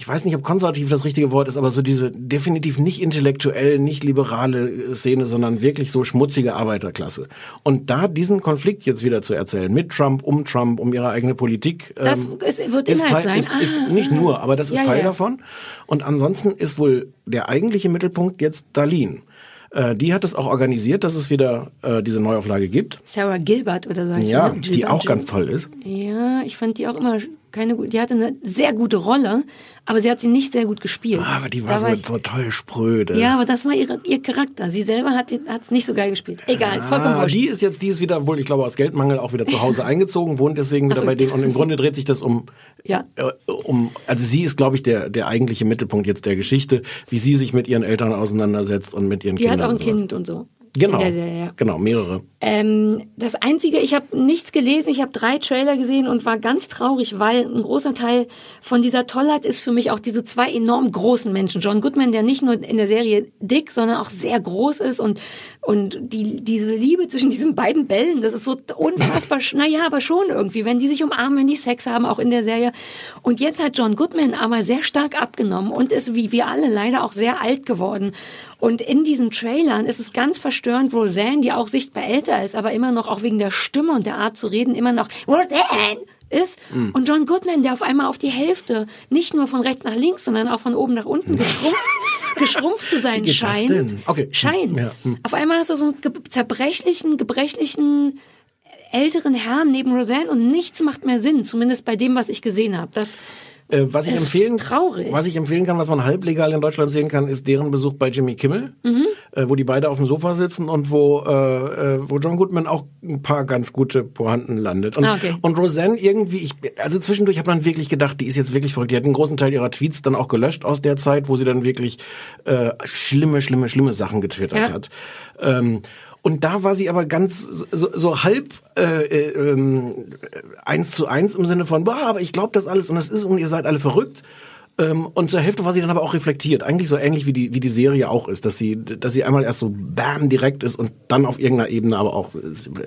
ich weiß nicht, ob konservativ das richtige Wort ist, aber so diese definitiv nicht intellektuell, nicht liberale Szene, sondern wirklich so schmutzige Arbeiterklasse. Und da diesen Konflikt jetzt wieder zu erzählen, mit Trump, um Trump, um ihre eigene Politik. Das ähm, ist, wird ist Inhalt Teil, sein. Ist, ist Ah, nicht nur, aber das ist Ja, Teil ja. davon. Und ansonsten ist wohl der eigentliche Mittelpunkt jetzt Darlene. Äh, die hat es auch organisiert, dass es wieder äh, diese Neuauflage gibt. Sarah Gilbert oder so heißt Ja, sie. ne? die auch ganz toll ist. Ja, ich fand die auch immer keine. Die hatte eine sehr gute Rolle, aber sie hat sie nicht sehr gut gespielt. Ah, Aber die war so, ich- so toll spröde. Ja, aber das war ihre, ihr Charakter. Sie selber hat es nicht so geil gespielt. Egal, vollkommen Ah, wurscht. die ist jetzt, die ist wieder wohl, ich glaube, aus Geldmangel auch wieder zu Hause eingezogen, wohnt deswegen wieder so. bei denen und im Grunde dreht sich das um, Ja. äh, um, also sie ist, glaube ich, der, der eigentliche Mittelpunkt jetzt der Geschichte, wie sie sich mit ihren Eltern auseinandersetzt und mit ihren Die hat Kindern. auch ein und. Kind und so. Genau, Serie, ja. genau, mehrere. Ähm, das Einzige, ich habe nichts gelesen, ich habe drei Trailer gesehen und war ganz traurig, weil ein großer Teil von dieser Tollheit ist für mich auch diese zwei enorm großen Menschen. John Goodman, der nicht nur in der Serie dick, sondern auch sehr groß ist und, und die, diese Liebe zwischen diesen beiden Bällen, das ist so unfassbar, naja, aber schon irgendwie, wenn die sich umarmen, wenn die Sex haben, auch in der Serie. Und jetzt hat John Goodman aber sehr stark abgenommen und ist wie wir alle leider auch sehr alt geworden. Und in diesen Trailern ist es ganz verstörend, Roseanne, die auch sichtbar älter ist, aber immer noch auch wegen der Stimme und der Art zu reden, immer noch Roseanne ist. Hm. Und John Goodman, der auf einmal auf die Hälfte, nicht nur von rechts nach links, sondern auch von oben nach unten geschrumpft, geschrumpft zu sein scheint. Okay. Scheint. Ja, hm. Auf einmal hast du so einen ge- zerbrechlichen, gebrechlichen älteren Herrn neben Roseanne und nichts macht mehr Sinn, zumindest bei dem, was ich gesehen habe. Das Äh, was ich empfehlen, traurig. was ich empfehlen kann, was man halblegal in Deutschland sehen kann, ist deren Besuch bei Jimmy Kimmel, Mhm. äh, wo die beide auf dem Sofa sitzen und wo äh, äh, wo John Goodman auch ein paar ganz gute Pointen landet. Und, Ah, okay. und Roseanne irgendwie, ich, also zwischendurch hat man wirklich gedacht, die ist jetzt wirklich verrückt. Die hat einen großen Teil ihrer Tweets dann auch gelöscht aus der Zeit, wo sie dann wirklich äh, schlimme, schlimme, schlimme Sachen getwittert Ja. hat. Ähm, und da war sie aber ganz so, so halb äh, äh, ähm, eins zu eins im Sinne von, boah, aber ich glaube das alles und das ist und ihr seid alle verrückt. Ähm, und zur Hälfte war sie dann aber auch reflektiert. Eigentlich so ähnlich wie die, wie die Serie auch ist, dass sie, dass sie einmal erst so bam direkt ist und dann auf irgendeiner Ebene aber auch,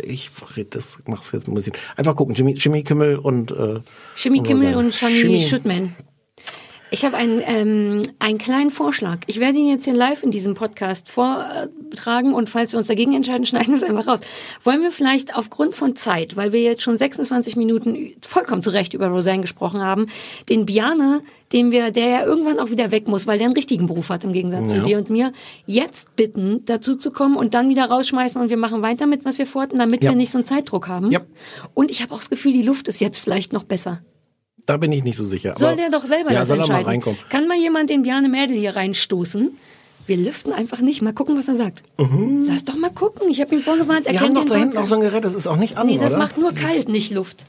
ich das mach's jetzt ein bisschen. Einfach gucken, Jimmy, Jimmy Kimmel und äh, Jimmy und Kimmel und Johnny Schüttman. Ich habe einen, ähm, einen kleinen Vorschlag. Ich werde ihn jetzt hier live in diesem Podcast vortragen und falls wir uns dagegen entscheiden, schneiden wir es einfach raus. Wollen wir vielleicht aufgrund von Zeit, weil wir jetzt schon 26 Minuten vollkommen zu Recht über Roseanne gesprochen haben, den Biane, den wir, der ja irgendwann auch wieder weg muss, weil der einen richtigen Beruf hat im Gegensatz zu Ja. dir und mir, jetzt bitten, dazu zu kommen und dann wieder rausschmeißen und wir machen weiter mit, was wir vorhatten, damit Ja. wir nicht so einen Zeitdruck haben. Ja. Und ich habe auch das Gefühl, die Luft ist jetzt vielleicht noch besser. Da bin ich nicht so sicher. Soll aber- der doch selber ja, das soll er mal entscheiden? reinkommen. Kann mal jemand den Bjarne Mädel hier reinstoßen? Wir lüften einfach nicht. Mal gucken, was er sagt. Lass doch mal gucken. Ich habe ihm vorgewarnt. Er Wir haben doch da hinten auch so ein Gerät, das ist auch nicht an, Nee, das oder? macht nur Das kalt, nicht Luft.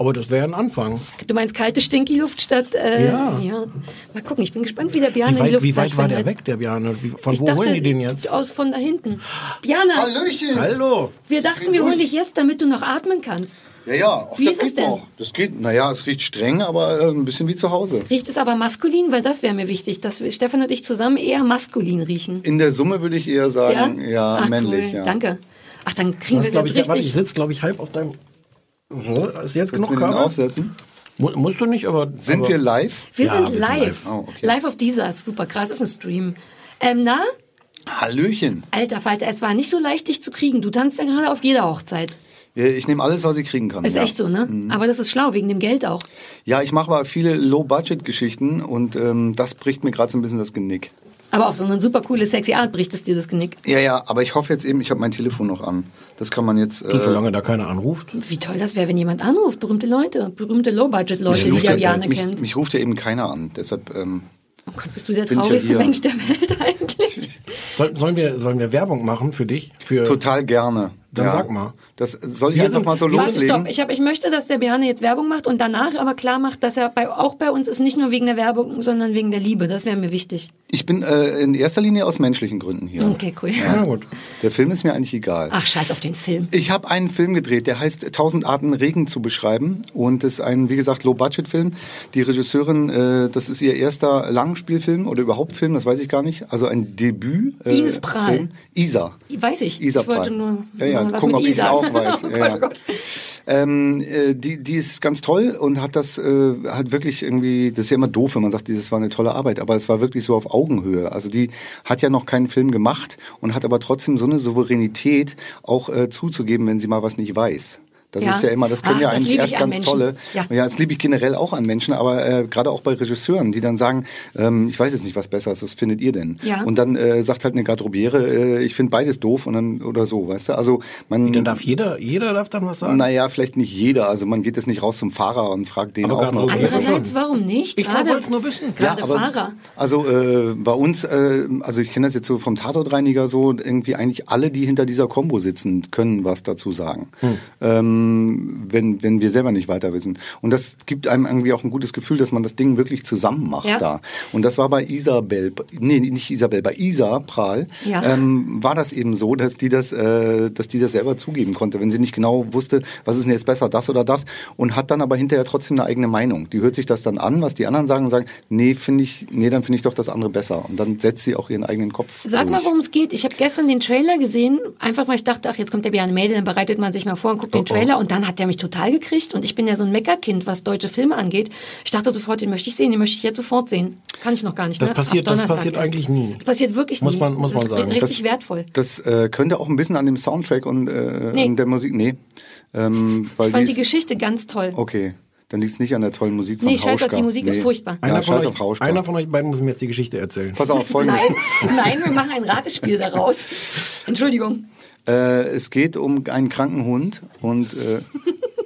Aber das wäre ein Anfang. Du meinst kalte Stinky-Luft statt... Äh, Ja. Mal gucken, ich bin gespannt, wie der Bjarne Wie die weit, Luft wie weit war der weg, der? Wie, von Ich wo dachte, holen die den jetzt? Aus von da hinten. Bjarne, Hallöchen! Hallo! wir dachten, wir holen dich jetzt, damit du noch atmen kannst. Ja, ja, auch Wie das ist es geht denn? noch. Das geht, naja, es riecht streng, aber äh, ein bisschen wie zu Hause. Riecht es aber maskulin? Weil das wäre mir wichtig, dass wir, Stefan und ich zusammen eher maskulin riechen. In der Summe würde ich eher sagen, ja, Ach, männlich. cool. Ja. Danke. Ach, dann kriegen Du wir das ich, jetzt warte, ich richtig. sitze, glaube ich, halb auf deinem. So, ist jetzt Soll genug Kabel? aufsetzen? Mu musst du nicht, aber. Sind aber, wir live? Wir Ja, sind wir sind live. live. Oh, okay. Live auf dieser. Super krass, ist ein Stream. Ähm, na, Hallöchen. alter Falter, es war nicht so leicht, dich zu kriegen. Du tanzt ja gerade auf jeder Hochzeit. Ich nehme alles, was ich kriegen kann. Ist ja. echt so, ne? Aber das ist schlau, wegen dem Geld auch. Ja, ich mache aber viele Low-Budget-Geschichten und ähm, das bricht mir gerade so ein bisschen das Genick. Aber auf so eine super coole, sexy Art bricht es dir das Genick. Ja, ja, aber ich hoffe jetzt eben, ich habe mein Telefon noch an. Das kann man jetzt. Du, Äh, solange da keiner anruft. Wie toll das wäre, wenn jemand anruft. Berühmte Leute, berühmte Low-Budget-Leute, die der ja- Bjarne mich, kennt. mich ruft ja eben keiner an. Deshalb. Ähm, Oh Gott, bist du der ja traurigste hier. Mensch der Welt eigentlich? Soll, sollen, wir, sollen wir Werbung machen für dich? Für, total gerne. Dann Ja. sag mal. Das soll ich einfach mal so Warte, loslegen. stopp. Ich, hab, ich möchte, dass der Bjarne jetzt Werbung macht und danach aber klar macht, dass er bei, auch bei uns ist, nicht nur wegen der Werbung, sondern wegen der Liebe. Das wäre mir wichtig. Ich bin äh, in erster Linie aus menschlichen Gründen hier. Okay, cool. Ja, gut. Der Film ist mir eigentlich egal. Ach, scheiß auf den Film. Ich habe einen Film gedreht, der heißt Tausend Arten Regen zu beschreiben und ist ein, wie gesagt, Low-Budget-Film. Die Regisseurin, äh, das ist ihr erster Langspielfilm oder überhaupt Film, das weiß ich gar nicht. Also ein Debüt. Äh, Ines Prahl. Film. Isa. Weiß ich. Isa ich wollte Prahl. nur, Ja, ja, nur was gucken, ob ich es auch weiß. oh Ja, Gott, ja. oh Gott. Ähm, äh, die, die ist ganz toll und hat das, äh, hat wirklich irgendwie, das ist ja immer doof, wenn man sagt, das war eine tolle Arbeit, aber es war wirklich so auf Augenhöhe. Also die hat ja noch keinen Film gemacht und hat aber trotzdem so eine Souveränität, auch äh, zuzugeben, wenn sie mal was nicht weiß. Das Ja. ist ja immer, das können Ach, ja eigentlich erst ganz Menschen. tolle. Ja. Ja, das liebe ich generell auch an Menschen, aber äh, gerade auch bei Regisseuren, die dann sagen, ähm, ich weiß jetzt nicht, was besser ist, was findet ihr denn? Ja. Und dann äh, sagt halt eine Garderobiere, äh, ich finde beides doof und dann oder so, weißt du? Also man. Dann darf jeder, jeder darf dann was sagen. Naja, vielleicht nicht jeder. Also man geht jetzt nicht raus zum Fahrer und fragt den Aber auch noch. Andererseits, warum nicht? Ich wollte es nur wissen. Gerade aber- Fahrer. Also äh, bei uns, äh, also ich kenne das jetzt so vom Tatortreiniger so, irgendwie eigentlich alle, die hinter dieser Combo sitzen, können was dazu sagen. Ähm, wenn, wenn wir selber nicht weiter wissen. Und das gibt einem irgendwie auch ein gutes Gefühl, dass man das Ding wirklich zusammen macht Ja. da. Und das war bei Isabel, nee, nicht Isabel, bei Isa Prahl, Ja. ähm, war das eben so, dass die das, äh, dass die das selber zugeben konnte, wenn sie nicht genau wusste, was ist denn jetzt besser, das oder das, und hat dann aber hinterher trotzdem eine eigene Meinung. Die hört sich das dann an, was die anderen sagen und sagen, nee, finde ich, nee, dann finde ich doch das andere besser. Und dann setzt sie auch ihren eigenen Kopf. Sag mal, durch. worum es geht. Ich habe gestern den Trailer gesehen, einfach weil ich dachte, ach, jetzt kommt der Bjarne Mädel, dann bereitet man sich mal vor und guckt den Oh, oh. Trailer und dann hat der mich total gekriegt und ich bin ja so ein Meckerkind, was deutsche Filme angeht. Ich dachte sofort, den möchte ich sehen, den möchte ich jetzt sofort sehen. Kann ich noch gar nicht. Das ne? passiert- das passiert erst. eigentlich nie. Das passiert wirklich Muss nie. man- muss das man ist sagen. richtig Das- wertvoll. Das äh, könnte auch ein bisschen an dem Soundtrack und, äh, Nee. und der Musik, nee. Ähm, weil Ich fand die Geschichte ganz toll. okay, dann liegt es nicht an der tollen Musik von Nee, scheiß auf Hauschka. die Musik, ist furchtbar. Ja, Einer, von scheiß euch, auf Hauschka. einer von euch beiden muss mir jetzt die Geschichte erzählen. Pass auf, folgendes. Nein, nein, wir machen ein Ratespiel daraus. Entschuldigung. Äh, es geht um einen kranken Hund und äh,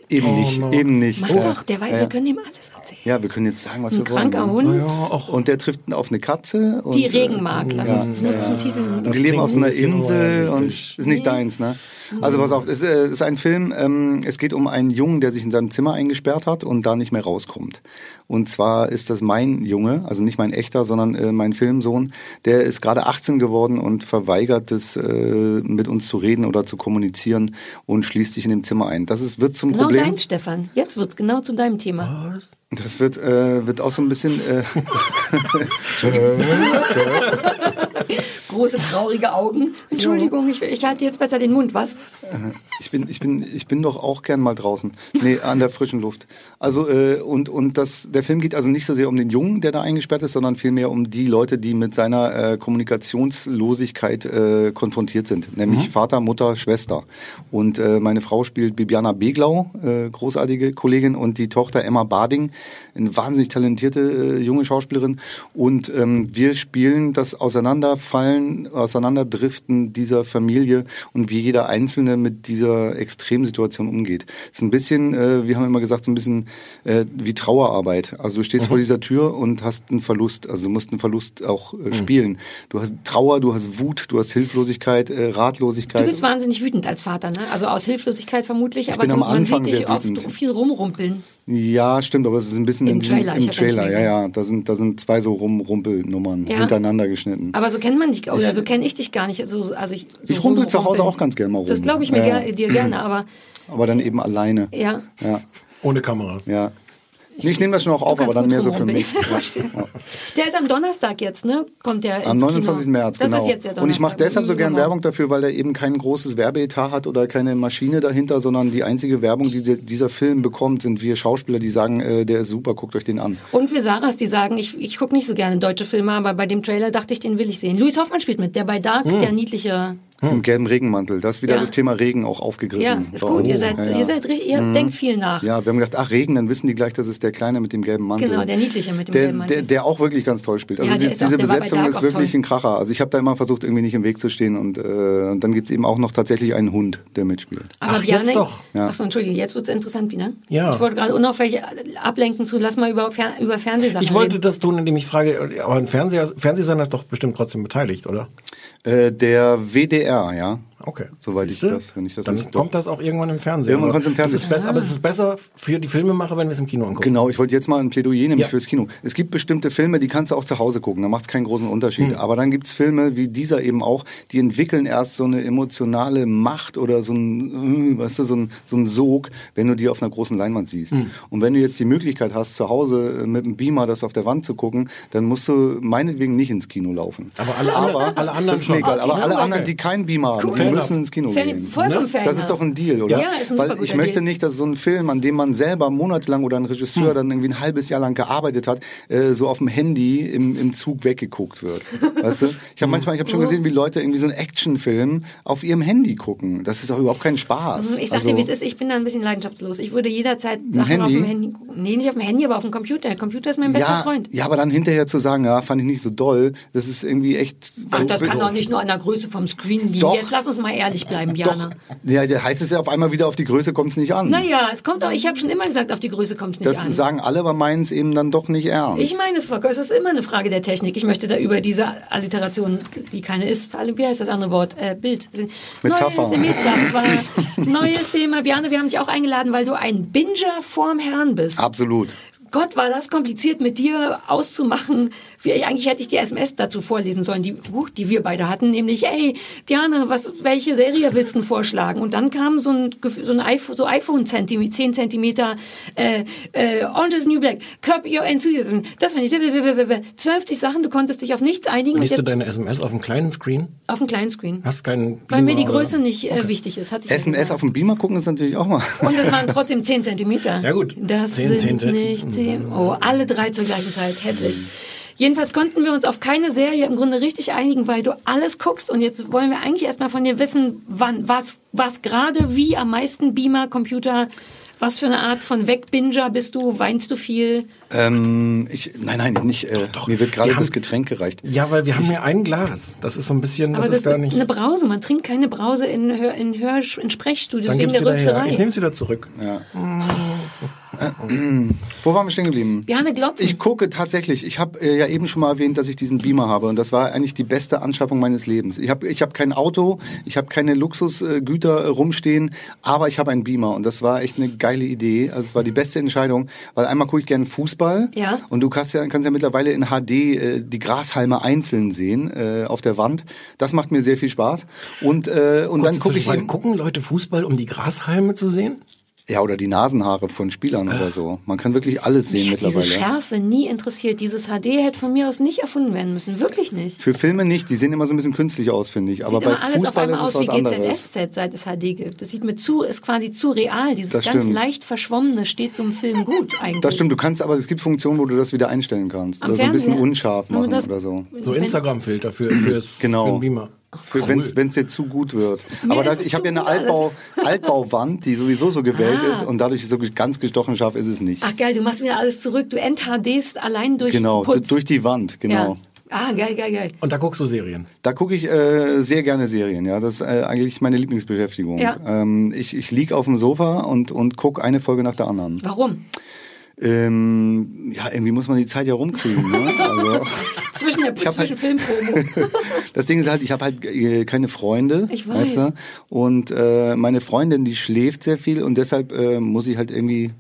eben Oh nicht, no. eben nicht. Mach Äh, doch, der weiß, ja, wir können ihm alles erzählen. ja, wir können jetzt sagen, was Ein wir wollen. kranker ne? Hund, Ja, auch. Und der trifft auf eine Katze. Und, die Regen mag. Lass ja, das muss zum Titel. Und die leben auf so einer ein Insel und ist nicht deins, ne? Also pass auf, es äh, ist ein Film, ähm, es geht um einen Jungen, der sich in seinem Zimmer eingesperrt hat und da nicht mehr rauskommt. Und zwar ist das mein Junge, also nicht mein echter, sondern äh, mein Filmsohn, der ist gerade 18 geworden und verweigert es, äh, mit uns zu reden oder zu kommunizieren und schließt sich in dem Zimmer ein. Das ist, wird zum Genau Problem. dein, Stefan. Jetzt wird's genau zu deinem Thema. Das wird, äh, wird auch so ein bisschen. Äh, Große, traurige Augen. Entschuldigung, ich, ich halte jetzt besser den Mund, was? Ich bin, ich bin, ich bin doch auch gern mal draußen. Nee, an der frischen Luft. Also, äh, und, und das, der Film geht also nicht so sehr um den Jungen, der da eingesperrt ist, sondern vielmehr um die Leute, die mit seiner äh, Kommunikationslosigkeit äh, konfrontiert sind. Nämlich Vater, Mutter, Schwester. Und äh, meine Frau spielt Bibiana Beglau, äh, großartige Kollegin, und die Tochter Emma Bading, eine wahnsinnig talentierte äh, junge Schauspielerin. Und ähm, wir spielen das Auseinanderfallen, Auseinanderdriften dieser Familie und wie jeder Einzelne mit dieser Extremsituation umgeht. Es ist ein bisschen, äh, wir haben immer gesagt, so ein bisschen äh, wie Trauerarbeit. Also du stehst vor dieser Tür und hast einen Verlust. Also du musst einen Verlust auch äh, spielen. Du hast Trauer, du hast Wut, du hast Hilflosigkeit, äh, Ratlosigkeit. Du bist wahnsinnig wütend als Vater, ne? Also aus Hilflosigkeit vermutlich, aber bin du, am man Anfang sieht dich oft wütend. viel rumrumpeln. Ja, stimmt, aber es ist ein bisschen Im in diesem, Trailer, im Trailer, ja, ja. Da sind, da sind zwei so Rumrumpelnummern Ja. hintereinander geschnitten. Aber so kennt man dich, oder so kenne ich dich gar nicht. So, also ich, so ich rumpel zu Hause auch ganz gerne mal rum. Das glaube ich mir ja, ger dir gerne, aber Aber dann eben alleine. ja. Ja, Ohne Kameras. ja. Nee, ich nehme das schon auch auf, aber dann mehr so für mich. Ja. Der ist am Donnerstag jetzt, ne? Kommt der Am ins 29. Kino. März, das genau. Ist jetzt der und ich mache deshalb so gern Übermorgen. Werbung dafür, weil der eben kein großes Werbeetat hat oder keine Maschine dahinter, sondern die einzige Werbung, die dieser Film bekommt, sind wir Schauspieler, die sagen, äh, der ist super, guckt euch den an. Und wir Sarahs, die sagen, ich, ich gucke nicht so gerne deutsche Filme, aber bei dem Trailer dachte ich, den will ich sehen. Luis Hoffmann spielt mit, der bei Dark, Hm. der niedliche. Im gelben Regenmantel. Das ist wieder Ja. das Thema Regen auch aufgegriffen. Ja, ist gut. Ihr oh, seid, ja, ja. ihr seid richtig, ihr Mhm. denkt viel nach. Ja, wir haben gedacht, ach Regen, dann wissen die gleich, das ist der Kleine mit dem gelben Mantel. Genau, der Niedliche mit dem der, gelben Mantel. Der, der auch wirklich ganz toll spielt. Also die, ist auch- diese bei Besetzung ist auch wirklich toll. ein Kracher. Also ich habe da immer versucht, irgendwie nicht im Weg zu stehen. Und, äh, und dann gibt's eben auch noch tatsächlich einen Hund, der mitspielt. Aber Ach, jetzt doch. Ja. Ach so, Entschuldigung, jetzt wird's interessant wieder. Ja. Ich wollte gerade unauffällig ablenken zu, lass mal über, Fer über Fernsehsachen Ich wollte reden. das tun, indem ich frage, aber ein Fernseher, Fernsehsender ist doch bestimmt trotzdem beteiligt, oder? Äh, der WDR, ja. Okay. Soweit ich Siehste? das, wenn ich das Dann nicht- kommt das auch irgendwann im Fernsehen. Irgendwann Aber kommt's im Fernsehen. Es ist besser, aber es ist besser für die Filmemacher, wenn wir es im Kino angucken. Genau, ich wollte jetzt mal ein Plädoyer nämlich Ja. fürs Kino. Es gibt bestimmte Filme, die kannst du auch zu Hause gucken, da macht es keinen großen Unterschied. Hm. Aber dann gibt's Filme wie dieser eben auch, die entwickeln erst so eine emotionale Macht oder so ein, äh, weißt du, so ein, so ein Sog, wenn du die auf einer großen Leinwand siehst. Hm. Und wenn du jetzt die Möglichkeit hast, zu Hause äh, mit einem Beamer das auf der Wand zu gucken, dann musst du meinetwegen nicht ins Kino laufen. Aber alle anderen- alle anderen das ist mir egal. Aber Okay. alle Okay. anderen, die keinen Beamer haben, Cool. Müssen ins Kino Fair- gehen. fair Das ist doch ein Deal, oder? Ja, ist ein Weil ich möchte Deal. nicht, dass so ein Film, an dem man selber monatelang oder ein Regisseur Hm. dann irgendwie ein halbes Jahr lang gearbeitet hat, äh, so auf dem Handy im, im Zug weggeguckt wird. Weißt du? Ich habe manchmal, ich habe schon gesehen, wie Leute irgendwie so einen Actionfilm auf ihrem Handy gucken. Das ist doch überhaupt kein Spaß. Ich sag Also- dir, wie es ist, ich bin da ein bisschen leidenschaftslos. Ich würde jederzeit Sachen Handy? auf dem Handy gucken. Nee, nicht auf dem Handy, aber auf dem Computer. Der Computer ist mein bester ja, Freund. ja, aber dann hinterher zu sagen, ja, fand ich nicht so doll, das ist irgendwie echt. Ach, das kann doch nicht nur an der Größe vom Screen liegen. Doch. Jetzt lass uns mal ehrlich bleiben, Jana. Ja, da heißt es ja auf einmal wieder auf die Größe kommt es nicht an. Naja, es kommt auch, ich habe schon immer gesagt, auf die Größe kommt es nicht das an. sagen alle, aber meinen es eben dann doch nicht ernst. Ich meine es, Volker, es ist immer eine Frage der Technik. Ich möchte da über diese Alliteration, die keine ist, wie heißt das andere Wort? Äh, Bild. Metapher. Neues, Metapher. Neues Thema. Bjarne, wir haben dich auch eingeladen, weil du ein Binger vorm Herrn bist. Absolut. Gott, war das kompliziert mit dir auszumachen. Wie, eigentlich hätte ich die SMS dazu vorlesen sollen, die, huch, die wir beide hatten, nämlich, ey, Bjarne, was, welche Serie willst du denn vorschlagen? Und dann kam so ein, so ein iPhone, so iPhone Zentimeter, 10 Zentimeter, äh, äh, Orange is the New Black, Curb Your Enthusiasm, das fand ich, blablabla. 12 Sachen, du konntest dich auf nichts einigen und Liest du deine SMS auf dem kleinen Screen? auf dem kleinen Screen. Hast keinen Weil mir die Beamer oder- Größe nicht äh, wichtig ist, hatte ich ja SMS auf dem Beamer gucken ist natürlich auch mal. Und es waren trotzdem 10 Zentimeter. Ja, gut. Das 10 sind Zentimeter. nicht 10. Oh, alle drei zur gleichen Zeit. Hässlich. Jedenfalls konnten wir uns auf keine Serie im Grunde richtig einigen, weil du alles guckst. Und jetzt wollen wir eigentlich erstmal von dir wissen, wann, was, was gerade, wie am meisten Beamer, Computer, was für eine Art von Wegbinger bist du? Weinst du viel? Ähm, ich, nein, nein, nicht. Äh, mir wird gerade das Getränk gereicht. Ja, weil wir haben ja ein Glas. Das ist so ein bisschen, Aber das das ist ist nicht. eine Brause. Man trinkt keine Brause in, Hör, in, Hör, in Sprechstudios Dann wegen der. Rülpserei. Ich nehme es wieder zurück. Ja. Wo waren wir stehen geblieben? Bjarne Glotzen. Ich gucke tatsächlich. Ich habe äh, ja eben schon mal erwähnt, dass ich diesen Beamer habe und das war eigentlich die beste Anschaffung meines Lebens. Ich habe ich hab kein Auto, ich habe keine Luxusgüter äh, rumstehen, aber ich habe einen Beamer und das war echt eine geile Idee. Also es war die beste Entscheidung, weil einmal gucke ich gerne Fußball Ja. und du kannst ja kannst ja mittlerweile in HD äh, die Grashalme einzeln sehen äh, auf der Wand. Das macht mir sehr viel Spaß und äh, und dann gucke ich gucken Leute Fußball, um die Grashalme zu sehen? Ja oder die Nasenhaare von Spielern oder so. Man kann wirklich alles sehen Mich hat diese mittlerweile. Schärfe nie interessiert. Dieses HD hätte von mir aus nicht erfunden werden müssen. Wirklich nicht. Für Filme nicht, die sehen immer so ein bisschen künstlich aus, finde ich. Aber sieht bei immer alles auf Fußball einmal ist es aus wie was anderes. GZSZ, seit es HD gibt. Das sieht mir zu, ist quasi zu real. Dieses Das ganz stimmt. leicht verschwommene steht zum Film gut eigentlich. Das stimmt, du kannst, aber es gibt Funktionen, wo du das wieder einstellen kannst. Am oder so ein bisschen unscharf machen das- oder so. So Instagram-Filter für, fürs, Genau. für den Beamer. Für, Wenn es dir zu gut wird. Mir aber es ich habe ja eine. Altbau, Altbauwand, die sowieso so gewählt Ah. ist und dadurch so ganz gestochen scharf ist es nicht. Ach geil, du machst wieder alles zurück. Du NHDst allein durch genau, Putz. durch die Wand, genau. Ja. Ah, geil, geil, geil. Und da guckst du Serien. Da gucke ich äh, sehr gerne Serien, ja. Das ist äh, eigentlich meine Lieblingsbeschäftigung. Ja. Ähm, ich ich lieg auf dem Sofa und, und gucke eine Folge nach der anderen. Warum? Ähm, ja, irgendwie muss man die Zeit ja rumkriegen. Ne? Also, Zwischen der hab zwischen halt- Filmpromo. das Ding ist halt, ich habe halt äh, keine Freunde. Ich weiß. Weißt du? Und äh, meine Freundin, die schläft sehr viel und deshalb äh, muss ich halt irgendwie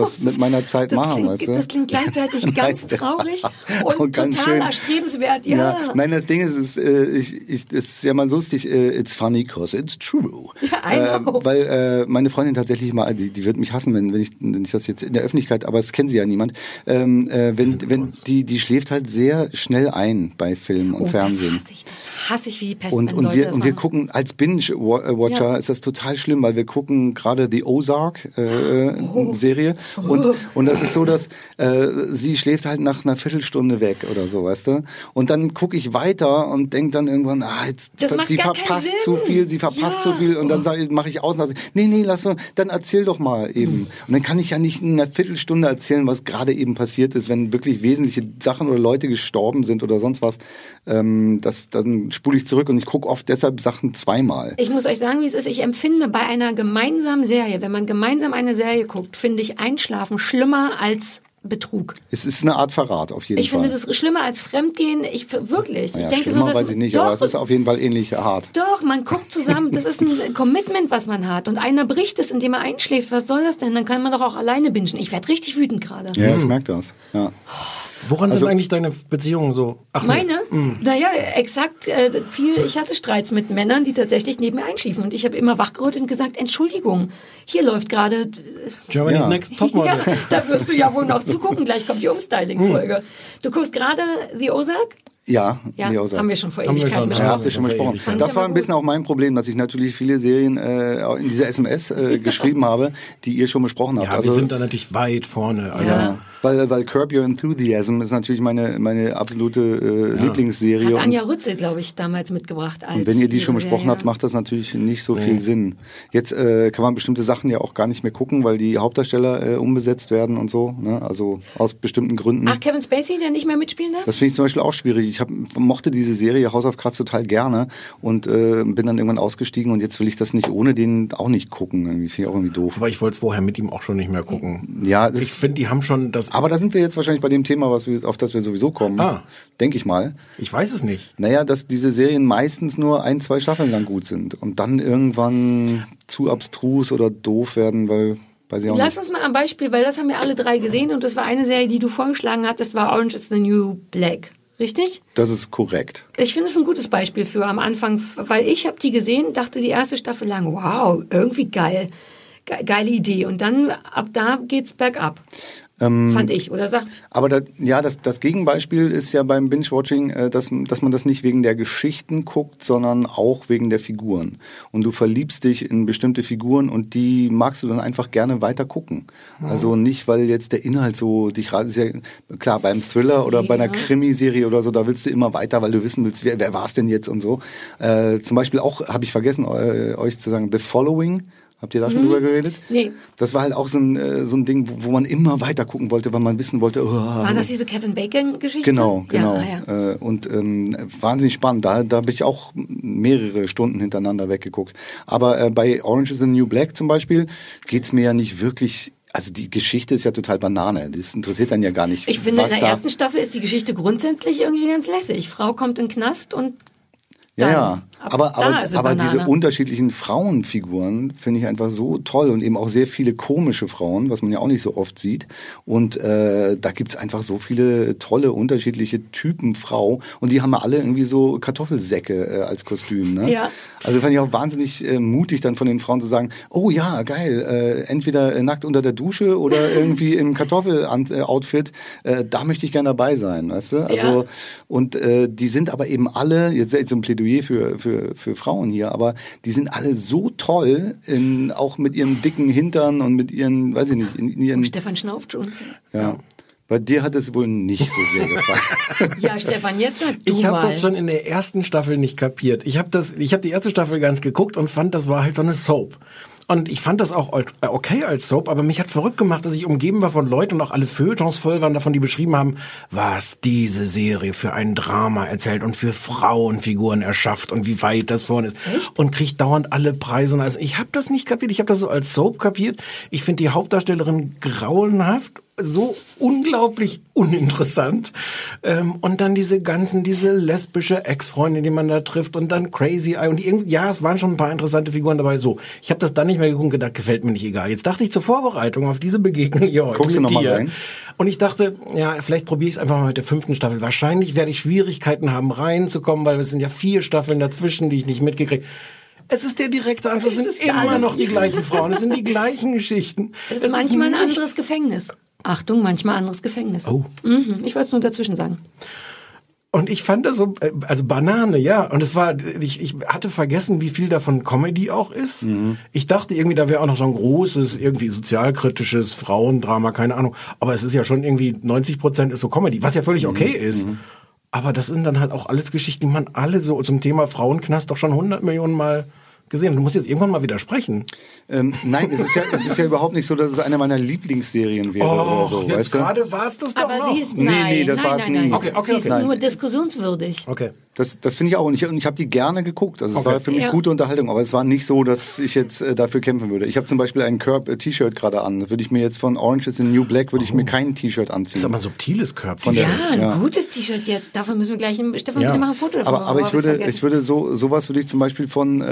was mit meiner Zeit Das machen, klingt, weißt du? das klingt gleichzeitig ganz traurig und, Und ganz total schön. erstrebenswert. Ja. Nein, das Ding ist, es, äh, ich, ich, das ist ja mal lustig, äh, it's funny cause it's true. I äh, know. weil äh, meine Freundin tatsächlich mal, die, die wird mich hassen, wenn, wenn, ich, wenn ich das jetzt in der Öffentlichkeit, aber es kennt sie ja niemand, ähm, äh, wenn, wenn die, die schläft halt sehr schnell ein bei Film und oh, Fernsehen. Das hasse ich, das hasse ich wie die Pest. Und, und, Leute wir, das und wir gucken, als Binge-Watcher Ja. ist das total schlimm, weil wir gucken gerade die Ozark-Serie und, und das ist so, dass äh, sie schläft halt nach einer Viertelstunde weg oder so, weißt du? Und dann gucke ich weiter und denke dann irgendwann, ah, jetzt, sie verpasst zu viel, sie verpasst Ja. zu viel und dann mache ich aus und sage, nee, nee, lass doch, dann erzähl doch mal eben. Hm. Und dann kann ich ja nicht in einer Viertelstunde erzählen, was gerade eben passiert ist, wenn wirklich wesentliche Sachen oder Leute gestorben sind oder sonst was. Ähm, das, dann spule ich zurück und ich gucke oft deshalb Sachen zweimal. Ich muss euch sagen, wie es ist. Ich empfinde bei einer gemeinsamen Serie, wenn man gemeinsam eine Serie guckt, finde ich Einschlafen schlimmer als Betrug. Es ist eine Art Verrat, auf jeden Ich Fall. finde das schlimmer als Fremdgehen. Ich wirklich. naja, ich denke so, schlimmer dass weiß ich nicht, doch, aber es ist auf jeden Fall ähnlich hart. Doch, man guckt zusammen. Das ist ein Commitment, was man hat. Und einer bricht es, indem er einschläft. Was soll das denn? Dann kann man doch auch alleine bingen. Ich werde richtig wütend gerade. Ja, ich merke das. Ja. Woran Also- sind eigentlich deine Beziehungen so? Ach, nee. Meine? Hm. Naja, exakt äh, viel. Ich hatte Streits mit Männern, die tatsächlich neben mir einschliefen. Und ich habe immer wachgerüttelt und gesagt, Entschuldigung, hier läuft gerade... äh, Germany's Ja. Next Topmodel. Ja, da wirst du ja wohl noch zugucken. Gleich kommt die Umstyling-Folge. Du guckst gerade The Ozark? Ja, Ja, nee, haben wir schon vor Haben wir Ewigkeiten schon, besprochen. Ja, habt ihr schon besprochen. Das war ein bisschen auch mein Problem, dass ich natürlich viele Serien äh, in diese SMS äh, geschrieben habe, die ihr schon besprochen habt. Ja, also, wir sind da natürlich weit vorne. Also, ja, weil, weil Curb Your Enthusiasm ist natürlich meine, meine absolute äh, Lieblingsserie. Hat Anja Rützel, glaube ich, damals mitgebracht. Als Und wenn ihr die schon besprochen Serie. habt, macht das natürlich nicht so viel Sinn. Jetzt äh, kann man bestimmte Sachen ja auch gar nicht mehr gucken, weil die Hauptdarsteller äh, umbesetzt werden und so. Ne? Also aus bestimmten Gründen. Ach, Kevin Spacey, der nicht mehr mitspielen darf? Das finde ich zum Beispiel auch schwierig. Ich hab, mochte diese Serie House of Cards total gerne und äh, bin dann irgendwann ausgestiegen und jetzt will ich das nicht ohne den auch nicht gucken. Irgendwie finde ich auch irgendwie doof. aber ich wollte es vorher mit ihm auch schon nicht mehr gucken. Ja, das Ich finde, die haben schon das. aber da sind wir jetzt wahrscheinlich bei dem Thema, was wir, auf das wir sowieso kommen. Ah. Denke ich mal. Ich weiß es nicht. Naja, dass diese Serien meistens nur ein, zwei Staffeln lang gut sind und dann irgendwann zu abstrus oder doof werden, weil, ich Lass uns mal am Beispiel, weil das haben wir alle drei gesehen und das war eine Serie, die du vorgeschlagen hattest, war Orange is the New Black. Richtig? Das ist korrekt. Ich finde es ein gutes Beispiel für am Anfang, weil ich habe die gesehen, dachte die erste Staffel lang, wow, irgendwie geil. Ge geile Idee. Und dann ab da geht's bergab. Ähm, Fand ich. Oder sagt, Aber da, ja, das, das Gegenbeispiel ist ja beim Binge-Watching, äh, dass, dass man das nicht wegen der Geschichten guckt, sondern auch wegen der Figuren. Und du verliebst dich in bestimmte Figuren und die magst du dann einfach gerne weiter gucken. Also nicht, weil jetzt der Inhalt so dich ja klar beim Thriller oder bei einer Ja. Krimiserie oder so, da willst du immer weiter, weil du wissen willst, wer, wer war es denn jetzt und so. Äh, zum Beispiel auch, habe ich vergessen, äh, euch zu sagen, The Following. Habt ihr da schon drüber geredet? nee, Das war halt auch so ein, äh, so ein Ding, wo, man immer weiter gucken wollte, weil man wissen wollte, oh, war das diese Kevin Bacon-Geschichte? Genau, genau. Ja, ah, ja. Äh, und ähm, wahnsinnig spannend. Da, da habe ich auch mehrere Stunden hintereinander weggeguckt. Aber äh, bei Orange is the New Black zum Beispiel geht's mir ja nicht wirklich. Also die Geschichte ist ja total Banane. Das interessiert dann ja gar nicht. Ich finde, in der ersten Staffel ist die Geschichte grundsätzlich irgendwie ganz lässig. Frau kommt in den Knast und Ja, dann. ja. Ab Aber, aber, aber diese unterschiedlichen Frauenfiguren finde ich einfach so toll und eben auch sehr viele komische Frauen, was man ja auch nicht so oft sieht. Und äh, da gibt's einfach so viele tolle, unterschiedliche Typen Frau und die haben ja alle irgendwie so Kartoffelsäcke äh, als Kostüm. Ne? Ja. Also fand ich auch wahnsinnig äh, mutig dann von den Frauen zu sagen, oh ja, geil, äh, entweder äh, nackt unter der Dusche oder irgendwie im Kartoffel-Outfit, äh, da möchte ich gerne dabei sein, weißt du? Also Ja. und äh, die sind aber eben alle, jetzt jetzt so ein Plädoyer für, für, für Frauen hier, aber die sind alle so toll, in, auch mit ihren dicken Hintern und mit ihren, weiß ich nicht, in, in ihren, Stefan schnauft schon. ja. Bei dir hat es wohl nicht so sehr gefallen. Ja, Stefan, jetzt sag du Ich habe mal. das schon in der ersten Staffel nicht kapiert. Ich habe das, ich habe die erste Staffel ganz geguckt und fand, das war halt so eine Soap. Und ich fand das auch okay als Soap, aber mich hat verrückt gemacht, dass ich umgeben war von Leuten und auch alle Feuilletons voll waren davon, die beschrieben haben, was diese Serie für ein Drama erzählt und für Frauenfiguren erschafft und wie weit das vorne ist. Und kriegt dauernd alle Preise. Und also ich habe das nicht kapiert. Ich habe das so als Soap kapiert. Ich finde die Hauptdarstellerin grauenhaft so unglaublich uninteressant. Ähm, und dann diese ganzen, diese lesbische Ex-Freundin, die man da trifft und dann Crazy Eye und die irgendwie, ja, es waren schon ein paar interessante Figuren dabei. So, ich habe das dann nicht mehr geguckt und gedacht, gefällt mir nicht egal. Jetzt dachte ich zur Vorbereitung auf diese Begegnung hier heute Guckst du mit noch mal dir. rein? Und ich dachte, ja, vielleicht probiere ich es einfach mal mit der fünften Staffel. Wahrscheinlich werde ich Schwierigkeiten haben, reinzukommen, weil es sind ja vier Staffeln dazwischen, die ich nicht mitgekriegt es ist der direkte Anschluss, es sind ist immer noch die gleichen Frauen, es sind die gleichen Geschichten. Es Es ist manchmal ein nichts- anderes Gefängnis. Achtung, manchmal anderes Gefängnis. Oh. Mhm, ich wollte es nur dazwischen sagen. Und ich fand das so, äh, also Banane, ja. Und es war, ich, ich hatte vergessen, wie viel davon Comedy auch ist. Ich dachte irgendwie, da wäre auch noch so ein großes, irgendwie sozialkritisches Frauendrama, keine Ahnung. Aber es ist ja schon irgendwie 90 Prozent ist so Comedy, was ja völlig okay ist. Aber das sind dann halt auch alles Geschichten, die man alle so zum Thema Frauenknast doch schon 100 Millionen Mal gesehen. Du musst jetzt irgendwann mal widersprechen. Ähm, nein, es ist, ja, es ist ja überhaupt nicht so, dass es eine meiner Lieblingsserien wäre oder so. Oh, jetzt weißt du? gerade war es das doch Aber noch. sie ist Nee, nein, nee, das nein, war's nein, nie. Nein. Okay, okay, sie ist okay. nur diskussionswürdig. Okay. Das, das finde ich auch. Und ich, und ich habe die gerne geguckt. Also es Okay. war für mich Ja. gute Unterhaltung. Aber es war nicht so, dass ich jetzt äh, dafür kämpfen würde. Ich habe zum Beispiel ein Curb-T-Shirt gerade an. Würde ich mir jetzt von Orange is the New Black, würde ich mir kein T-Shirt Das anziehen. ist aber ein subtiles Körper. Von der- Ja, ein Ja. gutes T-Shirt jetzt. Davon müssen wir gleich, Stefan, Ja. bitte machen ein Foto davon. aber, aber ich würde, ich würde so sowas würde ich zum Beispiel von äh,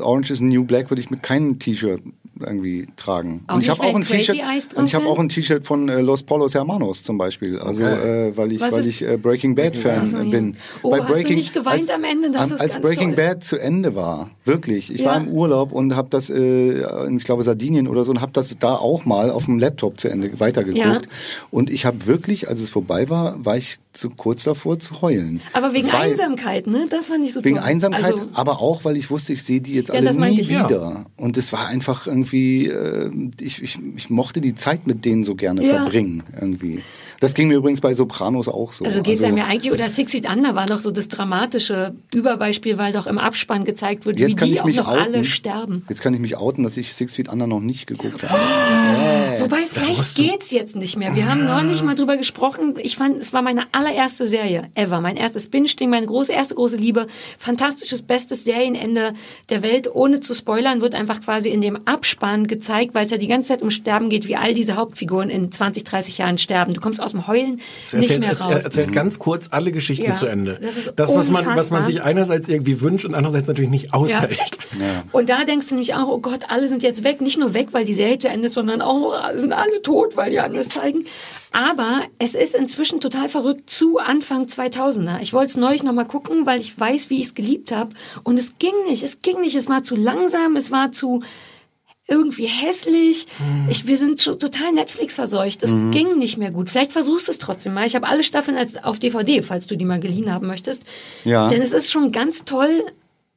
Orange is the New Black würde ich mit keinem T-Shirt irgendwie tragen. Auch und ich habe auch ein T-Shirt und ich habe auch ein T-Shirt von äh, Los Polos Hermanos zum Beispiel. Also Okay. äh, weil ich Was weil ich äh, Breaking Bad Fan Ach so, ja. bin. Oh, hast du nicht geweint als, am Ende? Das an- ist als ganz Breaking toll. Bad zu Ende war, wirklich. Ich Ja. war im Urlaub und habe das, äh, in, ich glaube Sardinien oder so, und habe das da auch mal auf dem Laptop zu Ende weitergeguckt. Ja. Und ich habe wirklich, als es vorbei war, war ich so kurz davor zu heulen. aber wegen Weil- Einsamkeit, ne? Das fand ich so Wegen toll. Einsamkeit, Also, aber auch, weil ich wusste, ich sehe die jetzt Ja, alle nie ich, wieder. Und es war einfach irgendwie, äh, ich, ich, ich mochte die Zeit mit denen so gerne Ja. verbringen, irgendwie. Das ging mir übrigens bei Sopranos auch so. Also geht es einem ja eigentlich, oder Six Feet Under war doch so das dramatische Überbeispiel, weil doch im Abspann gezeigt wird, wie die auch noch outen. alle sterben. Jetzt kann ich mich outen, dass ich Six Feet Under noch nicht geguckt habe. Wobei, vielleicht geht's jetzt nicht mehr. Wir haben neulich mal drüber gesprochen. Ich fand, es war meine allererste Serie ever. Mein erstes Binge-Ding, meine große, erste große Liebe. Fantastisches, bestes Serienende der Welt. Ohne zu spoilern, wird einfach quasi in dem Abspann gezeigt, weil es ja die ganze Zeit um Sterben geht, wie all diese Hauptfiguren in 20, 30 Jahren sterben. Du kommst aus dem Heulen Es nicht erzählt, mehr raus. erzählt ganz kurz alle Geschichten Ja, zu Ende. das ist was man, was man unfassbar. sich einerseits irgendwie wünscht und andererseits natürlich nicht aushält. Und da denkst du nämlich auch, oh Gott, alle sind jetzt weg. Nicht nur weg, weil die Serie zu Ende ist, sondern auch oh, sind alle tot, weil die anders zeigen. Aber es ist inzwischen total verrückt zu Anfang 2000er. Ich wollte es neulich nochmal gucken, weil ich weiß, wie ich es geliebt habe. Und es ging nicht. Es ging nicht. Es war zu langsam. Es war zu irgendwie hässlich. Ich, wir sind total Netflix verseucht. Es Mhm. ging nicht mehr gut. Vielleicht versuchst du es trotzdem mal. Ich habe alle Staffeln als auf DVD, falls du die mal geliehen haben möchtest. Ja. Denn es ist schon ganz toll,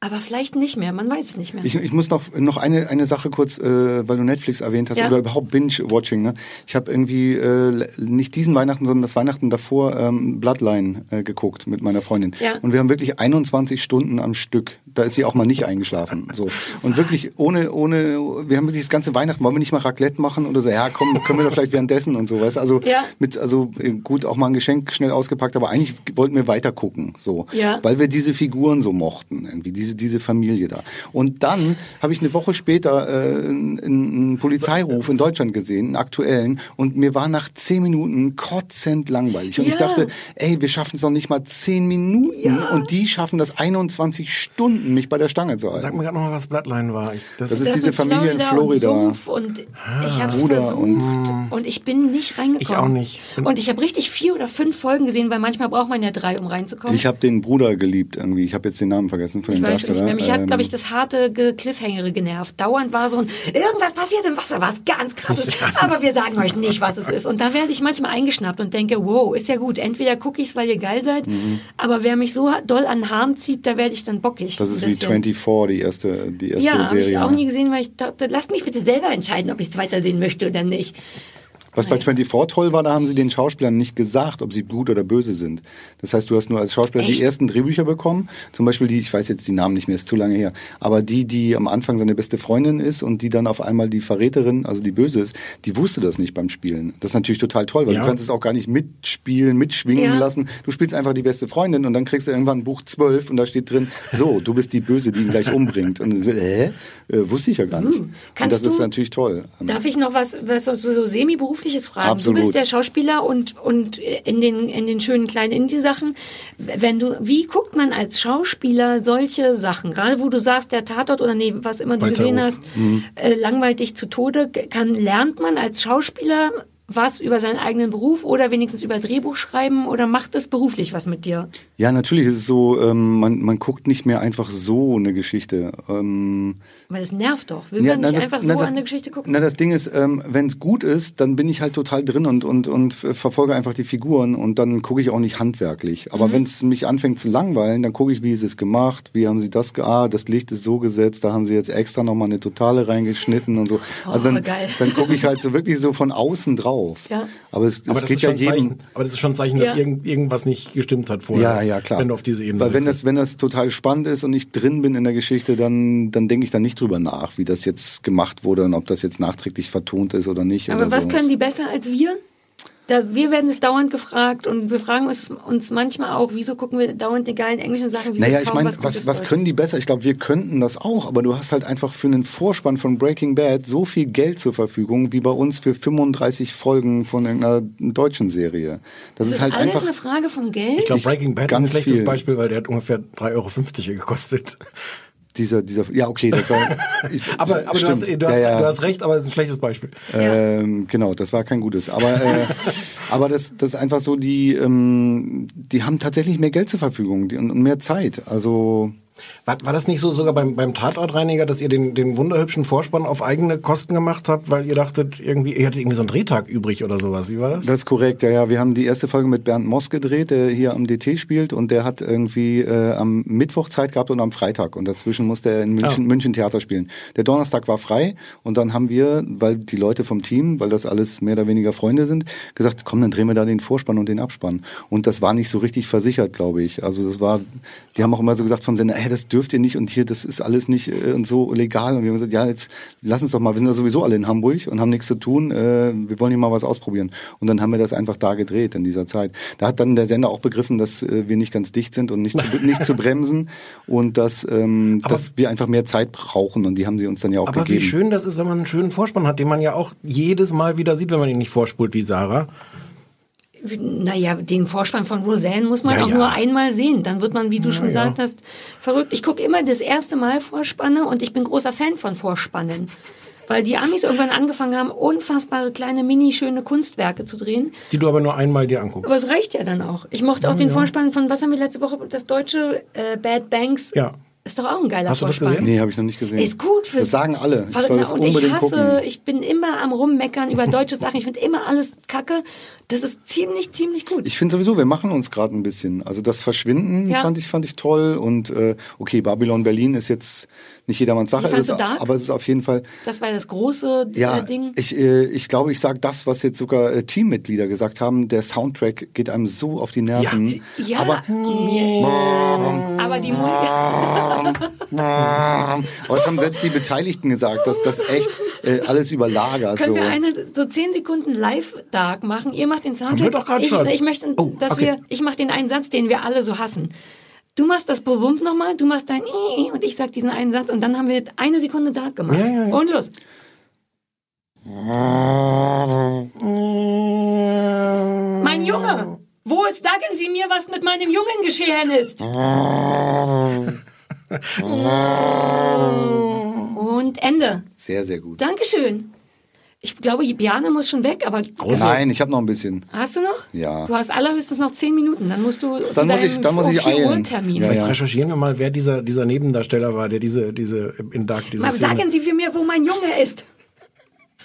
aber vielleicht nicht mehr. Man weiß es nicht mehr. Ich, ich muss noch, noch eine, eine Sache kurz, äh, weil du Netflix erwähnt hast Ja. oder überhaupt Binge-Watching. Ne? Ich habe irgendwie äh, nicht diesen Weihnachten, sondern das Weihnachten davor ähm, Bloodline äh, geguckt mit meiner Freundin. Ja. Und wir haben wirklich 21 Stunden am Stück. Da ist sie auch mal nicht eingeschlafen. So. Und wirklich ohne, ohne, wir haben wirklich das ganze Weihnachten, wollen wir nicht mal Raclette machen oder so, ja komm, können wir da vielleicht währenddessen und so, weißt du? Also Ja. mit, also äh, gut, auch mal ein Geschenk schnell ausgepackt, aber eigentlich wollten wir weiter gucken. So. Weil wir diese Figuren so mochten, irgendwie, diese, diese Familie da. Und dann habe ich eine Woche später äh, einen, einen Polizeiruf in Deutschland gesehen, einen aktuellen, und mir war nach zehn Minuten kotzend langweilig. Und ich Ja. dachte, ey, wir schaffen es noch nicht mal zehn Minuten und die schaffen das 21 Stunden, mich bei der Stange zu halten. Sag mir gerade noch mal, was Bloodline war. Ich, Das ist Das diese Familie in Und, Florida. Sumpf und ich habe es Bruder versucht und- und, ich bin nicht reingekommen. Ich auch nicht. Und, ich habe richtig vier oder fünf Folgen gesehen, weil manchmal braucht man ja drei, um reinzukommen. Ich habe den Bruder geliebt irgendwie. Ich habe jetzt den Namen vergessen von Ich dem weiß schon nicht mehr. Mich hat, Ähm, glaube ich, das harte Ge- Cliffhangere genervt. Dauernd war so ein, irgendwas passiert im Wasser, was ganz krasses, aber wir sagen euch nicht, was es ist. Und dann werde ich manchmal eingeschnappt und denke, wow, ist ja gut. Entweder gucke ich es, weil ihr geil seid, Mhm. aber wer mich so doll an den Haaren zieht, da werde ich dann bockig. das ist wie bisschen. 24, die erste, die erste Ja, habe ich Serie. auch nie gesehen, weil ich dachte, lasst mich bitte selber entscheiden, ob ich es weitersehen möchte oder nicht. Was bei 24 toll war, da haben sie den Schauspielern nicht gesagt, ob sie gut oder böse sind. Das heißt, du hast nur als Schauspieler Echt? die ersten Drehbücher bekommen. Zum Beispiel die, ich weiß jetzt die Namen nicht mehr, ist zu lange her. Aber die, die am Anfang seine beste Freundin ist und die dann auf einmal die Verräterin, also die Böse ist, die wusste das nicht beim Spielen. Das ist natürlich total toll, weil Ja. du kannst es auch gar nicht mitspielen, mitschwingen Ja. lassen. Du spielst einfach die beste Freundin und dann kriegst du irgendwann Buch 12 und da steht drin, so, du bist die Böse, die ihn gleich umbringt. Und so, hä? Äh, wusste ich ja gar nicht. und Uh, Kannst das ist natürlich toll. Darf ich noch was, was so, so semi-berufliches fragen? Absolut. Du bist der Schauspieler und, und in, den, in den schönen kleinen Indie-Sachen. Wenn du, wie guckt man als Schauspieler solche Sachen? Gerade wo du sagst, der Tatort oder nee, was immer du Polterruf. gesehen hast, äh, langweilt dich zu Tode. Kann, lernt man als Schauspieler was über seinen eigenen Beruf oder wenigstens über Drehbuch schreiben oder macht es beruflich was mit dir? Ja, natürlich ist es so, ähm, man, man guckt nicht mehr einfach so eine Geschichte. Ähm, Weil es nervt doch. Will ja, man na, nicht das- einfach na, so das- an eine Geschichte gucken? Na, das Ding ist, ähm, wenn es gut ist, dann bin ich halt total drin und, und, und verfolge einfach die Figuren und dann gucke ich auch nicht handwerklich. Mhm. Aber wenn es mich anfängt zu langweilen, dann gucke ich, wie ist es gemacht, wie haben sie das, ah, das Licht ist so gesetzt, da haben sie jetzt extra nochmal eine Totale reingeschnitten und so. Also Oh, dann, geil. dann gucke ich halt so wirklich so von außen drauf. Ja. Aber es, Aber es das, geht ist ja schon ein jedem... Zeichen, aber das ist schon ein Zeichen, dass Ja. irgend, irgendwas nicht gestimmt hat vorher. Ja, ja, klar. wenn du auf diese Ebene Weil wenn das, wenn das total spannend ist und ich drin bin in der Geschichte, dann, dann denke ich da nicht drüber nach, wie das jetzt gemacht wurde und ob das jetzt nachträglich vertont ist oder nicht. Aber oder was so. können die besser als wir? Da, wir werden es dauernd gefragt und wir fragen uns, uns manchmal auch, wieso gucken wir dauernd die geilen englischen Sachen? Wieso Naja, ist ich meine, was, was, was können die besser? Ich glaube, wir könnten das auch, aber du hast halt einfach für einen Vorspann von Breaking Bad so viel Geld zur Verfügung, wie bei uns für 35 Folgen von irgendeiner deutschen Serie. Das, Das ist halt alles einfach. eine Frage vom Geld? Ich glaube, Breaking Bad ist ein ganz schlechtes viel. Beispiel, weil der hat ungefähr 3,50 Euro gekostet. Dieser, dieser, ja, okay, das war. Ich, Aber, aber du, hast, du, hast, ja, ja. du hast recht, aber es ist ein schlechtes Beispiel. Ähm, genau, das war kein gutes. Aber, äh, aber das, das ist einfach so, die, ähm, die haben tatsächlich mehr Geld zur Verfügung und mehr Zeit. Also War, war das nicht so sogar beim, beim Tatortreiniger, dass ihr den, den wunderhübschen Vorspann auf eigene Kosten gemacht habt, weil ihr dachtet, irgendwie, ihr hattet irgendwie so einen Drehtag übrig oder sowas? Wie war das? Das ist korrekt, ja, ja. Wir haben die erste Folge mit Bernd Moss gedreht, der hier am DT spielt und der hat irgendwie äh, am Mittwoch Zeit gehabt und am Freitag und dazwischen musste er in München, Ah. München Theater spielen. Der Donnerstag war frei und dann haben wir, weil die Leute vom Team, weil das alles mehr oder weniger Freunde sind, gesagt, komm, dann drehen wir da den Vorspann und den Abspann. Und das war nicht so richtig versichert, glaube ich. Also das war, die haben auch immer so gesagt vom Sender, hey, das dürft ihr nicht und hier, das ist alles nicht äh, und so legal. Und wir haben gesagt, ja, jetzt lass uns doch mal, wir sind ja sowieso alle in Hamburg und haben nichts zu tun, äh, wir wollen hier mal was ausprobieren. Und dann haben wir das einfach da gedreht in dieser Zeit. Da hat dann der Sender auch begriffen, dass äh, wir nicht ganz dicht sind und nicht zu, nicht zu bremsen und dass, ähm, Aber- dass wir einfach mehr Zeit brauchen und die haben sie uns dann ja auch Aber gegeben. wie schön das ist, wenn man einen schönen Vorspann hat, den man ja auch jedes Mal wieder sieht, wenn man ihn nicht vorspult wie Sarah. Naja, den Vorspann von Roseanne muss man Ja, auch ja. nur einmal sehen. Dann wird man, wie du schon ja. gesagt hast, verrückt. Ich gucke immer das erste Mal Vorspanne und ich bin großer Fan von Vorspannen. Weil die Amis irgendwann angefangen haben, unfassbare kleine, mini, schöne Kunstwerke zu drehen. Die du aber nur einmal dir anguckst. Aber es reicht ja dann auch. Ich mochte auch den. Vorspann von, was haben wir letzte Woche, das deutsche äh, Bad Banks. Ja. Ist doch auch ein geiler Hast du das Vorspann. gesehen? Nee, habe ich noch nicht gesehen. Ist gut für Das sagen alle. Ich soll das und ich unbedingt hasse, gucken. ich bin immer am rummeckern über deutsche Sachen. Ich finde immer alles kacke. Das ist ziemlich, ziemlich gut. Ich finde sowieso, wir machen uns gerade ein bisschen. Also das Verschwinden Ja. fand ich fand ich toll und äh, okay, Babylon Berlin ist jetzt nicht jedermanns Sache, ist, aber es ist auf jeden Fall Das war das große ja, äh, Ding. ich, äh, ich glaube, ich sage das, was jetzt sogar äh, Teammitglieder gesagt haben. Der Soundtrack geht einem so auf die Nerven. Ja, Aber, mir, aber die aber das haben selbst die Beteiligten gesagt, dass das echt äh, alles überlagert. Können so. wir eine so 10 Sekunden Live-Dark machen? Ihr macht den Haben wir Soundtrack. doch ich, schon. ich möchte, Oh, dass okay. wir, ich mache den einen Satz, den wir alle so hassen. Du machst das Bewump nochmal, du machst dein I und ich sag diesen einen Satz und dann haben wir eine Sekunde Dark gemacht. Ja, ja, ja. Und los. Mein Junge, wo ist, sagen Sie mir, was mit meinem Jungen geschehen ist? Und Ende. Sehr, sehr gut. Dankeschön. Ich glaube, Biane muss schon weg, aber Nein, ich habe noch ein bisschen. hast du noch? Ja. Du hast allerhöchstens noch zehn Minuten. Dann musst du zu Dann muss deinem ich- dann muss ich vier Uhr eilen. Termin. Ja, Vielleicht ja. recherchieren wir mal, wer dieser, dieser Nebendarsteller war, der diese, diese in Dark diese Mal Szene- sagen Sie mir, wo mein Junge ist.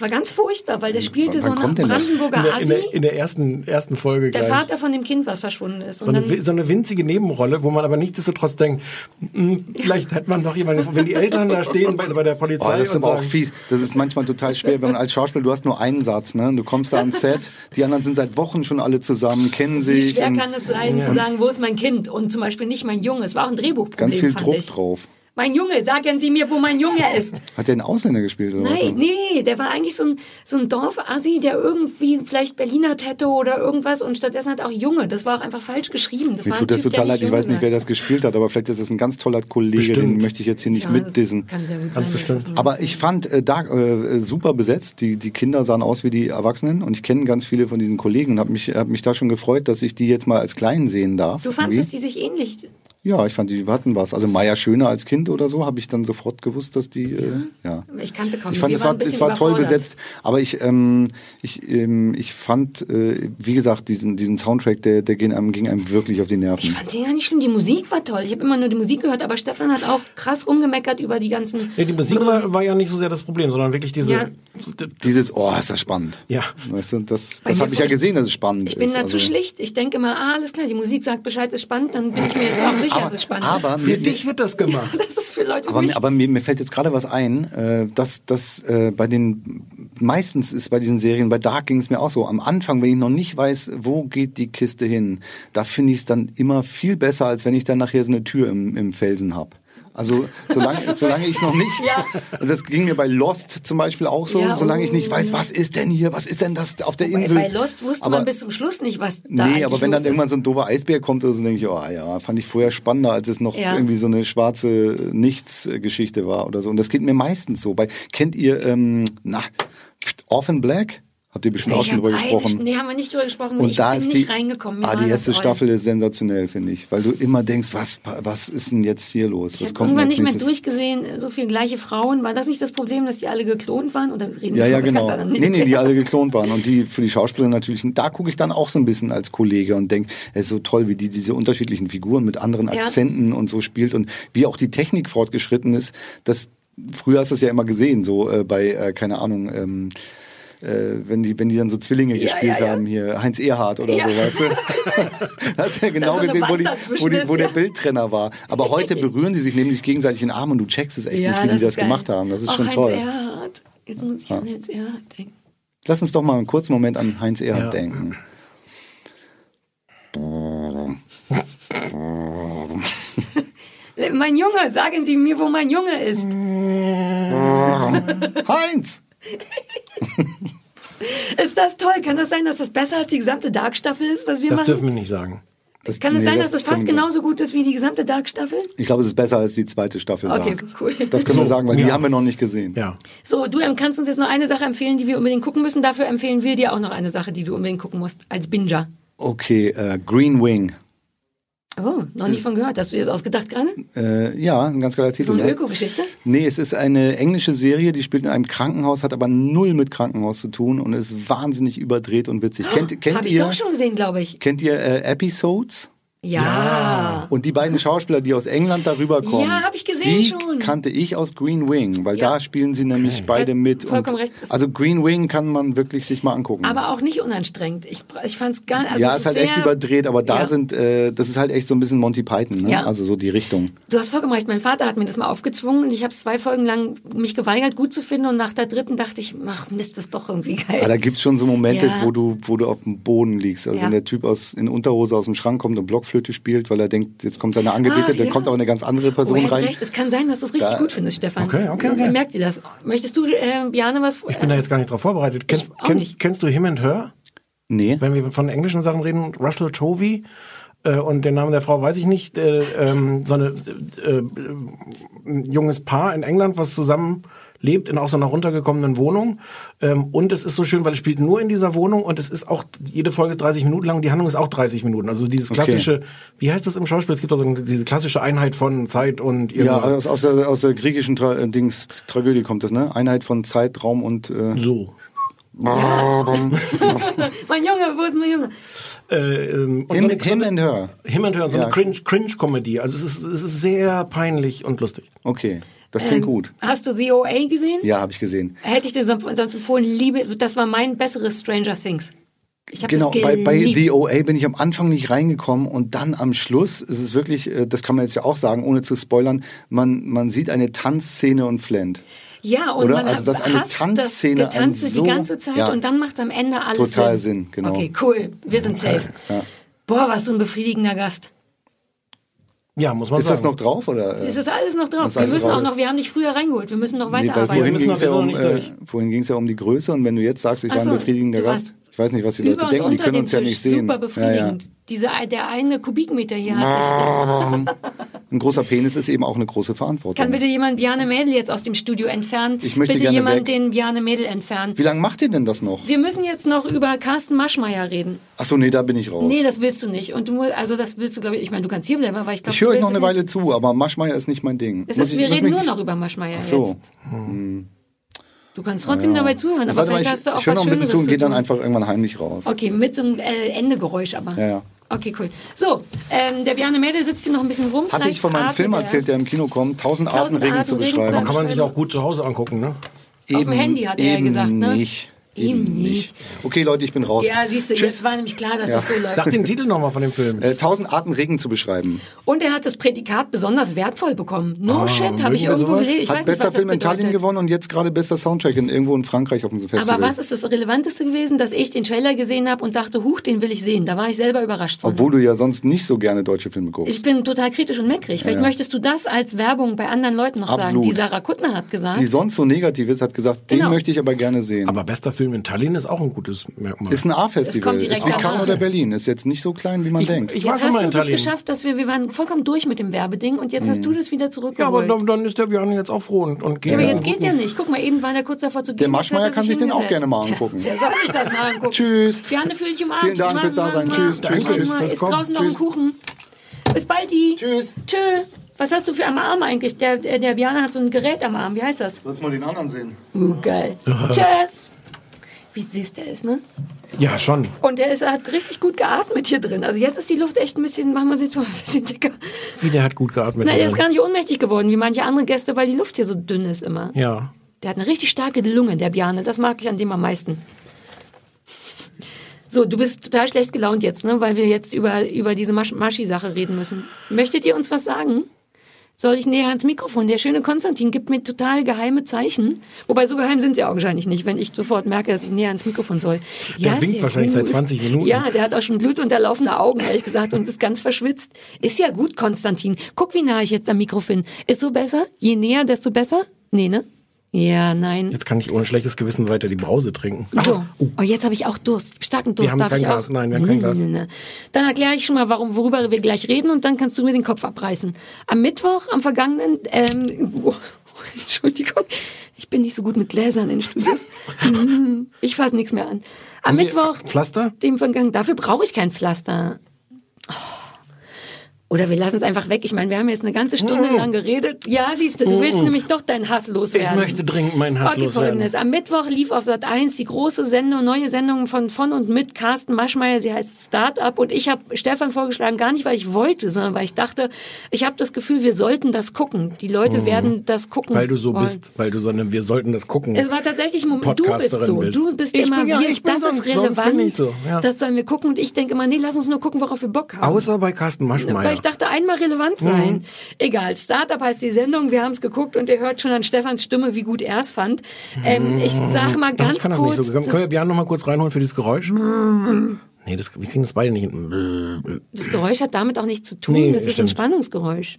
Das war ganz furchtbar, weil der spielte wann so einen das? in Brandenburger der, in, Assi. der, in der ersten, ersten Folge Der gleich. Vater von dem Kind, was verschwunden ist. so eine, dann, so eine winzige Nebenrolle, wo man aber nichtsdestotrotz denkt, "Mm, vielleicht hätte man doch jemanden, wenn die Eltern da stehen bei, bei der Oh, Polizei das ist und aber auch sagen, fies. Das ist manchmal total schwer, wenn man als Schauspieler, du hast nur einen Satz, ne? Du kommst da ans Set, die anderen sind seit Wochen schon alle zusammen, kennen wie sich. schwer und kann es sein, zu sagen, wo ist mein Kind? Und zum Beispiel nicht mein Junge. Es war auch ein Drehbuchproblem, ganz viel fand Druck ich. drauf. Mein Junge, sagen Sie mir, wo mein Junge ist. Hat der einen Ausländer gespielt oder Nein, was? nee, der war eigentlich so ein, so ein Dorfassi, der irgendwie vielleicht Berliner hätte oder irgendwas und stattdessen hat auch Junge. Das war auch einfach falsch geschrieben. Das Mir war tut das typ, total leid. Ich weiß nicht, wer das gespielt hat, aber vielleicht ist es ein ganz toller Kollege, den Bestimmt. möchte ich jetzt hier nicht Ja, mitdissen. das Kann sehr gut Ganz sein. das Aber ich fand äh, Dark äh, super besetzt. Die, die Kinder sahen aus wie die Erwachsenen und ich kenne ganz viele von diesen Kollegen und habe mich, hab mich da schon gefreut, dass ich die jetzt mal als Kleinen sehen darf. Du fandst, irgendwie. dass die sich ähnlich. Ja, ich fand, die hatten was. Also Maya Schöner als Kind oder so, habe ich dann sofort gewusst, dass die, äh, ja. Ich kannte kaum Ich fand, es war, es war toll besetzt, aber ich, ähm, ich, ähm, ich fand, äh, wie gesagt, diesen, diesen Soundtrack, der, der ging einem, ging einem wirklich auf die Nerven. Ich fand den ja nicht schlimm. Die Musik war toll. Ich habe immer nur die Musik gehört, aber Stefan hat auch krass rumgemeckert über die ganzen. nee, die Musik war, war ja nicht so sehr das Problem, sondern wirklich diese, Ja. Dieses, oh, ist das spannend. ja. Weißt du, das, das habe ich ja gesehen, dass es spannend Ich bin ist. da zu Also- schlicht. Ich denke immer, ah, alles klar, die Musik sagt Bescheid, ist spannend, dann bin ich mir jetzt auch sicher, dass es spannend aber ist. Für dich wird das gemacht. Das ist für Leute Aber, aber mir, mir fällt jetzt gerade was ein, äh, dass, dass äh, bei den meistens ist bei diesen Serien, bei Dark ging es mir auch so, am Anfang, wenn ich noch nicht weiß, wo geht die Kiste hin, da finde ich es dann immer viel besser, als wenn ich dann nachher so eine Tür im, im Felsen habe. Also solange, solange ich noch nicht, Ja. das ging mir bei Lost zum Beispiel auch so, Ja, solange ich oh. nicht weiß, was ist denn hier, was ist denn das auf der Insel. bei Lost wusste aber, man bis zum Schluss nicht, was da Nee, eigentlich aber wenn dann irgendwann ist. so ein doofer Eisbär kommt, oder so denke ich, oh ja, fand ich vorher spannender, als es noch Ja. irgendwie so eine schwarze Nichts-Geschichte war oder so. Und das geht mir meistens so. Bei, kennt ihr, ähm, na, Orphan Black? Habt ihr bestimmt auch schon drüber gesprochen. Nee, haben wir nicht drüber gesprochen. Und ich da bin ist nicht die, reingekommen. Mir ah, die erste. Staffel ist sensationell, finde ich, weil du immer denkst, was, was ist denn jetzt hier los? Ich Was habe kommt irgendwann nicht mehr durchgesehen, so viele gleiche Frauen. War das nicht das Problem, dass die alle geklont waren? Oder reden Ja, ja, genau. anderem? Nee, nee, die alle geklont waren. Und die für die Schauspielerin natürlich, da gucke ich dann auch so ein bisschen als Kollege und denke, es ist so toll, wie die diese unterschiedlichen Figuren mit anderen Ja. Akzenten und so spielt und wie auch die Technik fortgeschritten ist. Das, früher hast du es ja immer gesehen, so äh, bei, äh, keine Ahnung, ähm, äh, wenn die, wenn die dann so Zwillinge Ja, gespielt ja, ja. haben, hier Heinz Erhardt oder Ja. so, weißt du? hast du ja genau gesehen, wo, die, wo, die, ist, wo der ja. Bildtrenner war. Aber heute berühren die sich, nehmen sich gegenseitig in den Arm und du checkst es echt Ja, nicht, wie die das geil. gemacht haben. Das ist Auch schon Heinz toll. Erhardt. Jetzt muss ich Ja. an Heinz Erhardt denken. Lass uns doch mal einen kurzen Moment an Heinz Erhardt Ja. denken. Mein Junge, sagen Sie mir, wo mein Junge ist. Heinz! Ist das toll? Kann das sein, dass das besser als die gesamte Dark-Staffel ist, was wir Das machen? dürfen wir nicht sagen. Das, Kann es nee, sein, dass das fast können wir- genauso gut ist wie die gesamte Dark-Staffel? Ich glaube, es ist besser als die zweite Staffel. Okay, Dark. cool. Das können wir So, sagen, weil die ja. haben wir noch nicht gesehen. Ja. So, du kannst uns jetzt noch eine Sache empfehlen, die wir unbedingt gucken müssen. Dafür empfehlen wir dir auch noch eine Sache, die du unbedingt gucken musst, als Binger. Okay, äh, Green Wing. Oh, noch nicht von gehört. Hast du dir das ausgedacht gerade? Äh, ja, ein ganz geiler Titel. So eine ja. Öko-Geschichte? Nee, es ist eine englische Serie, die spielt in einem Krankenhaus, hat aber null mit Krankenhaus zu tun und ist wahnsinnig überdreht und witzig. Kennt, kennt Habe ich ihr, doch schon gesehen, glaube ich. kennt ihr äh, Episodes? Ja. Und die beiden Schauspieler, die aus England darüber kommen, Ja, hab ich gesehen die schon. kannte ich aus Green Wing, weil Ja. da spielen sie nämlich beide mit. vollkommen und, recht. Also Green Wing kann man wirklich sich mal angucken. Aber auch nicht unanstrengend. Ich, ich fand es gar also ja, es ist halt sehr, echt überdreht, aber da Ja. sind, äh, das ist halt echt so ein bisschen Monty Python, ne? Ja. Also so die Richtung. Du hast vollkommen recht. Mein Vater hat mir das mal aufgezwungen und ich habe zwei Folgen lang mich geweigert, gut zu finden. Und nach der dritten dachte ich, ach Mist, das ist doch irgendwie geil. Aber da gibt's schon so Momente, Ja. wo du, wo du auf dem Boden liegst. Also Ja. wenn der Typ aus in Unterhose aus dem Schrank kommt und Blockflöte spielt, weil er denkt, jetzt kommt seine Angebetete, Ah, dann kommt aber eine ganz andere Oh, Person er hat rein. recht. Es kann sein, dass du es richtig Da- gut findest, Stefan. Okay, okay, okay. Merkt ihr das? Möchtest du, äh, Bjane, was? Ich bin da jetzt gar nicht drauf vorbereitet. Kennst, auch kenn, nicht. kennst du Him and Her? Nee. Wenn wir von englischen Sachen reden, Russell Tovey äh, und den Namen der Frau weiß ich nicht, äh, ähm, so eine, äh, äh, ein junges Paar in England, was zusammen lebt in auch so einer runtergekommenen Wohnung. Ähm, und es ist so schön, weil es spielt nur in dieser Wohnung und es ist auch, jede Folge ist 30 Minuten lang, die Handlung ist auch 30 Minuten. Also dieses Okay. klassische, wie heißt das im Schauspiel? Es gibt also diese klassische Einheit von Zeit und Ja, irgendwas. aus, aus, der, aus der griechischen Tra äh, Dings, Tragödie kommt das, ne? Einheit von Zeit, Raum und äh, so. mein Junge, wo ist mein Junge? Äh, ähm, und Him, so eine- him and Her. Him and Her, so Ja. eine Cringe- Cringe-Comedy. also es ist, es ist sehr peinlich und lustig. Okay, das klingt Ähm, gut. Hast du The OA gesehen? Ja, habe ich gesehen. Hätte ich dir sonst empfohlen, liebe, das war mein besseres Stranger Things. Ich habe Genau, das bei, bei. The OA bin ich am Anfang nicht reingekommen und dann am Schluss ist es wirklich, äh, das kann man jetzt ja auch sagen, ohne zu spoilern, man, man sieht eine Tanzszene und flennt. Ja, und Oder? man Also, dass eine Tanzszene das Getanze so- die ganze Zeit ja. und dann macht es am Ende alles Total Sinn. Sinn, genau. Okay, cool. Wir sind safe. Ja. Boah, warst du ein befriedigender Gast. Ja, muss man Ist sagen. das noch drauf oder? äh? Ist alles noch drauf. Das Wir alles müssen drauf. auch noch, wir haben dich früher reingeholt. Wir müssen noch Nee, weiterarbeiten. vorhin müssen ging es ja um, nicht äh, vorhin ja um die Größe und wenn du jetzt sagst, ich Ach war so, ein befriedigender Gast, ich weiß nicht, was die Leute denken, die können uns ja Tisch nicht sehen. super Ja, befriedigend. Diese, der eine Kubikmeter hier hat sich... ja. Ein großer Penis ist eben auch eine große Verantwortung. Kann bitte jemand Bjarne Mädel jetzt aus dem Studio entfernen? Ich möchte bitte jemand weg. den Bjarne Mädel entfernen. Wie lange macht ihr denn das noch? Wir müssen jetzt noch über Carsten Maschmeyer reden. Achso, nee, da bin ich raus. Nee, das willst du nicht. Und du, also das willst du, glaube ich, ich meine, du kannst hier bleiben, aber ich glaube, ich höre euch noch eine Weile zu, aber Maschmeyer ist nicht mein Ding. Ist, ich- wir reden nur noch über Maschmeyer Ach so. jetzt. Hm. Du kannst trotzdem dabei zuhören, aber Warte mal, vielleicht ich, hast du auch ich höre was noch ein bisschen Schöneres zu und gehe dann einfach irgendwann heimlich raus. Okay, mit so einem äh, Endegeräusch aber. Ja, ja. Okay, cool. So, ähm, der Bjarne Mädel sitzt hier noch ein bisschen rum. Hatte ich von meinem atmet Film er. erzählt, der im Kino kommt, tausend Arten Tausend Regen Arten zu Regen zu beschreiben. Aber kann man sich auch gut zu Hause angucken, ne? Auf dem Handy hat er ja gesagt, ne? nicht. Eben nicht. Okay, Leute, ich bin raus. Ja, siehst du, jetzt war nämlich klar, dass Ja. das so läuft. Sag den Titel nochmal von dem Film. Äh, Tausend Arten Regen zu beschreiben. Und er hat das Prädikat besonders wertvoll bekommen. No Ah, shit, habe ich irgendwo gelesen. Ich Hat weiß nicht, bester das Film in Tallinn gewonnen und jetzt gerade bester Soundtrack in irgendwo in Frankreich auf dem Festival. Aber was ist das Relevanteste gewesen, dass ich den Trailer gesehen habe und dachte, huch, den will ich sehen. Da war ich selber überrascht von. Obwohl du ja sonst nicht so gerne deutsche Filme guckst. Ich bin total kritisch und meckrig. Vielleicht Ja. möchtest du das als Werbung bei anderen Leuten noch sagen. Absolut. Die Sarah Kuttner hat gesagt. die sonst so negativ ist, hat gesagt, Genau. den möchte ich aber gerne sehen. Aber bester Film in Tallinn ist auch ein gutes Merkmal. ist ein Es A-Festival. Ist wie Cannes oder Berlin. Ist jetzt nicht so klein, wie man denkt. Ich war jetzt schon hast mal du Tallinn. geschafft, dass wir, wir waren vollkommen durch mit dem Werbeding und jetzt hast du das wieder Ja, aber zurückgeholt. dann, dann ist der Björn jetzt auch froh und, und geht Ja, aber jetzt geht ja nicht. Guck mal, eben war der kurz davor zu gehen. Der jetzt hat Maschmeyer er kann sich den auch gerne mal angucken. Der, der soll sich das mal angucken. Tschüss. Gerne fühl dich umarmt. Vielen Dank fürs Dasein. Tschüss, tschüss, tschüss Ist draußen noch ein. Kuchen. Bis bald. Tschüss. Tschö. Was hast du für am Arm eigentlich? Der, der, der Björn hat so ein Gerät am Arm. Wie heißt das? Sollst mal den anderen sehen. Uh, geil. Tschö. Wie süß der ist, ne? Ja, schon. Und der ist, hat richtig gut geatmet hier drin. Also jetzt ist die Luft echt ein bisschen, machen wir sie ein bisschen dicker. Wie der hat gut geatmet. Na, der ist gar nicht ohnmächtig geworden, wie manche andere Gäste, weil die Luft hier so dünn ist immer. Ja. Der hat eine richtig starke Lunge, der Bjarne. Das mag ich an dem am meisten. So, du bist total schlecht gelaunt jetzt, ne? weil wir jetzt über, über diese Masch Maschi-Sache reden müssen. Möchtet ihr uns was sagen? Soll ich näher ans Mikrofon? Der schöne Konstantin gibt mir total geheime Zeichen. Wobei, so geheim sind sie augenscheinlich nicht, wenn ich sofort merke, dass ich näher ans Mikrofon soll. Der winkt sehr wahrscheinlich gut. seit 20 Minuten. Ja, der hat auch schon blutunterlaufene Augen, ehrlich gesagt, und ist ganz verschwitzt. Ist ja gut, Konstantin. Guck, wie nah ich jetzt am Mikrofon. Ist so besser? Je näher, desto besser? Nee, ne? Ja, nein. Jetzt kann ich ohne schlechtes Gewissen weiter die Brause trinken. So, oh, jetzt habe ich auch Durst, starken Durst. Wir haben darf kein ich Glas, auch? nein, wir haben kein Glas. nee, nee. Dann erkläre ich schon mal, warum, worüber wir gleich reden und dann kannst du mir den Kopf abreißen. Am Mittwoch, am vergangenen, ähm, oh, Entschuldigung, ich bin nicht so gut mit Gläsern in Studios. Ich fasse nichts mehr an. Am Haben Mittwoch, Pflaster? dem vergangenen, dafür brauche ich kein Pflaster. Oh. Oder wir lassen es einfach weg. Ich meine, wir haben jetzt eine ganze Stunde Mm. lang geredet. Ja, siehst du, du willst Mm. nämlich doch deinen Hass loswerden. Ich möchte dringend meinen Hass okay, loswerden. Folgendes. Am Mittwoch lief auf Sat 1 die große Sendung, neue Sendung von von und mit Carsten Maschmeyer. Sie heißt Startup und ich habe Stefan vorgeschlagen, gar nicht, weil ich wollte, sondern weil ich dachte, ich habe das Gefühl, wir sollten das gucken. Die Leute Mhm. werden das gucken. Weil du so wollen. bist, weil du so eine, wir sollten das gucken. Es war tatsächlich, ein Moment, du bist so. bist. Du bist Ich immer, bin ja- wir, ich bin das sonst- ist sonst relevant. bin ich so, ja. Das sollen wir gucken und ich denke immer, nee, lass uns nur gucken, worauf wir Bock haben. Außer bei Carsten Maschmeyer. Weil ich dachte, einmal relevant sein. Mhm. Egal, Startup heißt die Sendung, wir haben es geguckt und ihr hört schon an Stefans Stimme, wie gut er es fand. Ähm, ich sag mal ganz ich kann das kurz. nicht so. Können, wir Björn noch mal kurz reinholen für dieses Geräusch? Nee, das, wir kriegen das beide nicht hin. Das Geräusch hat damit auch nichts zu tun. Nee, das ist ein stimmt. Spannungsgeräusch.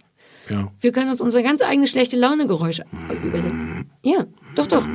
Ja. Wir können uns unser ganz eigenes schlechte Laune-Geräusch überlegen. Ja, doch, doch.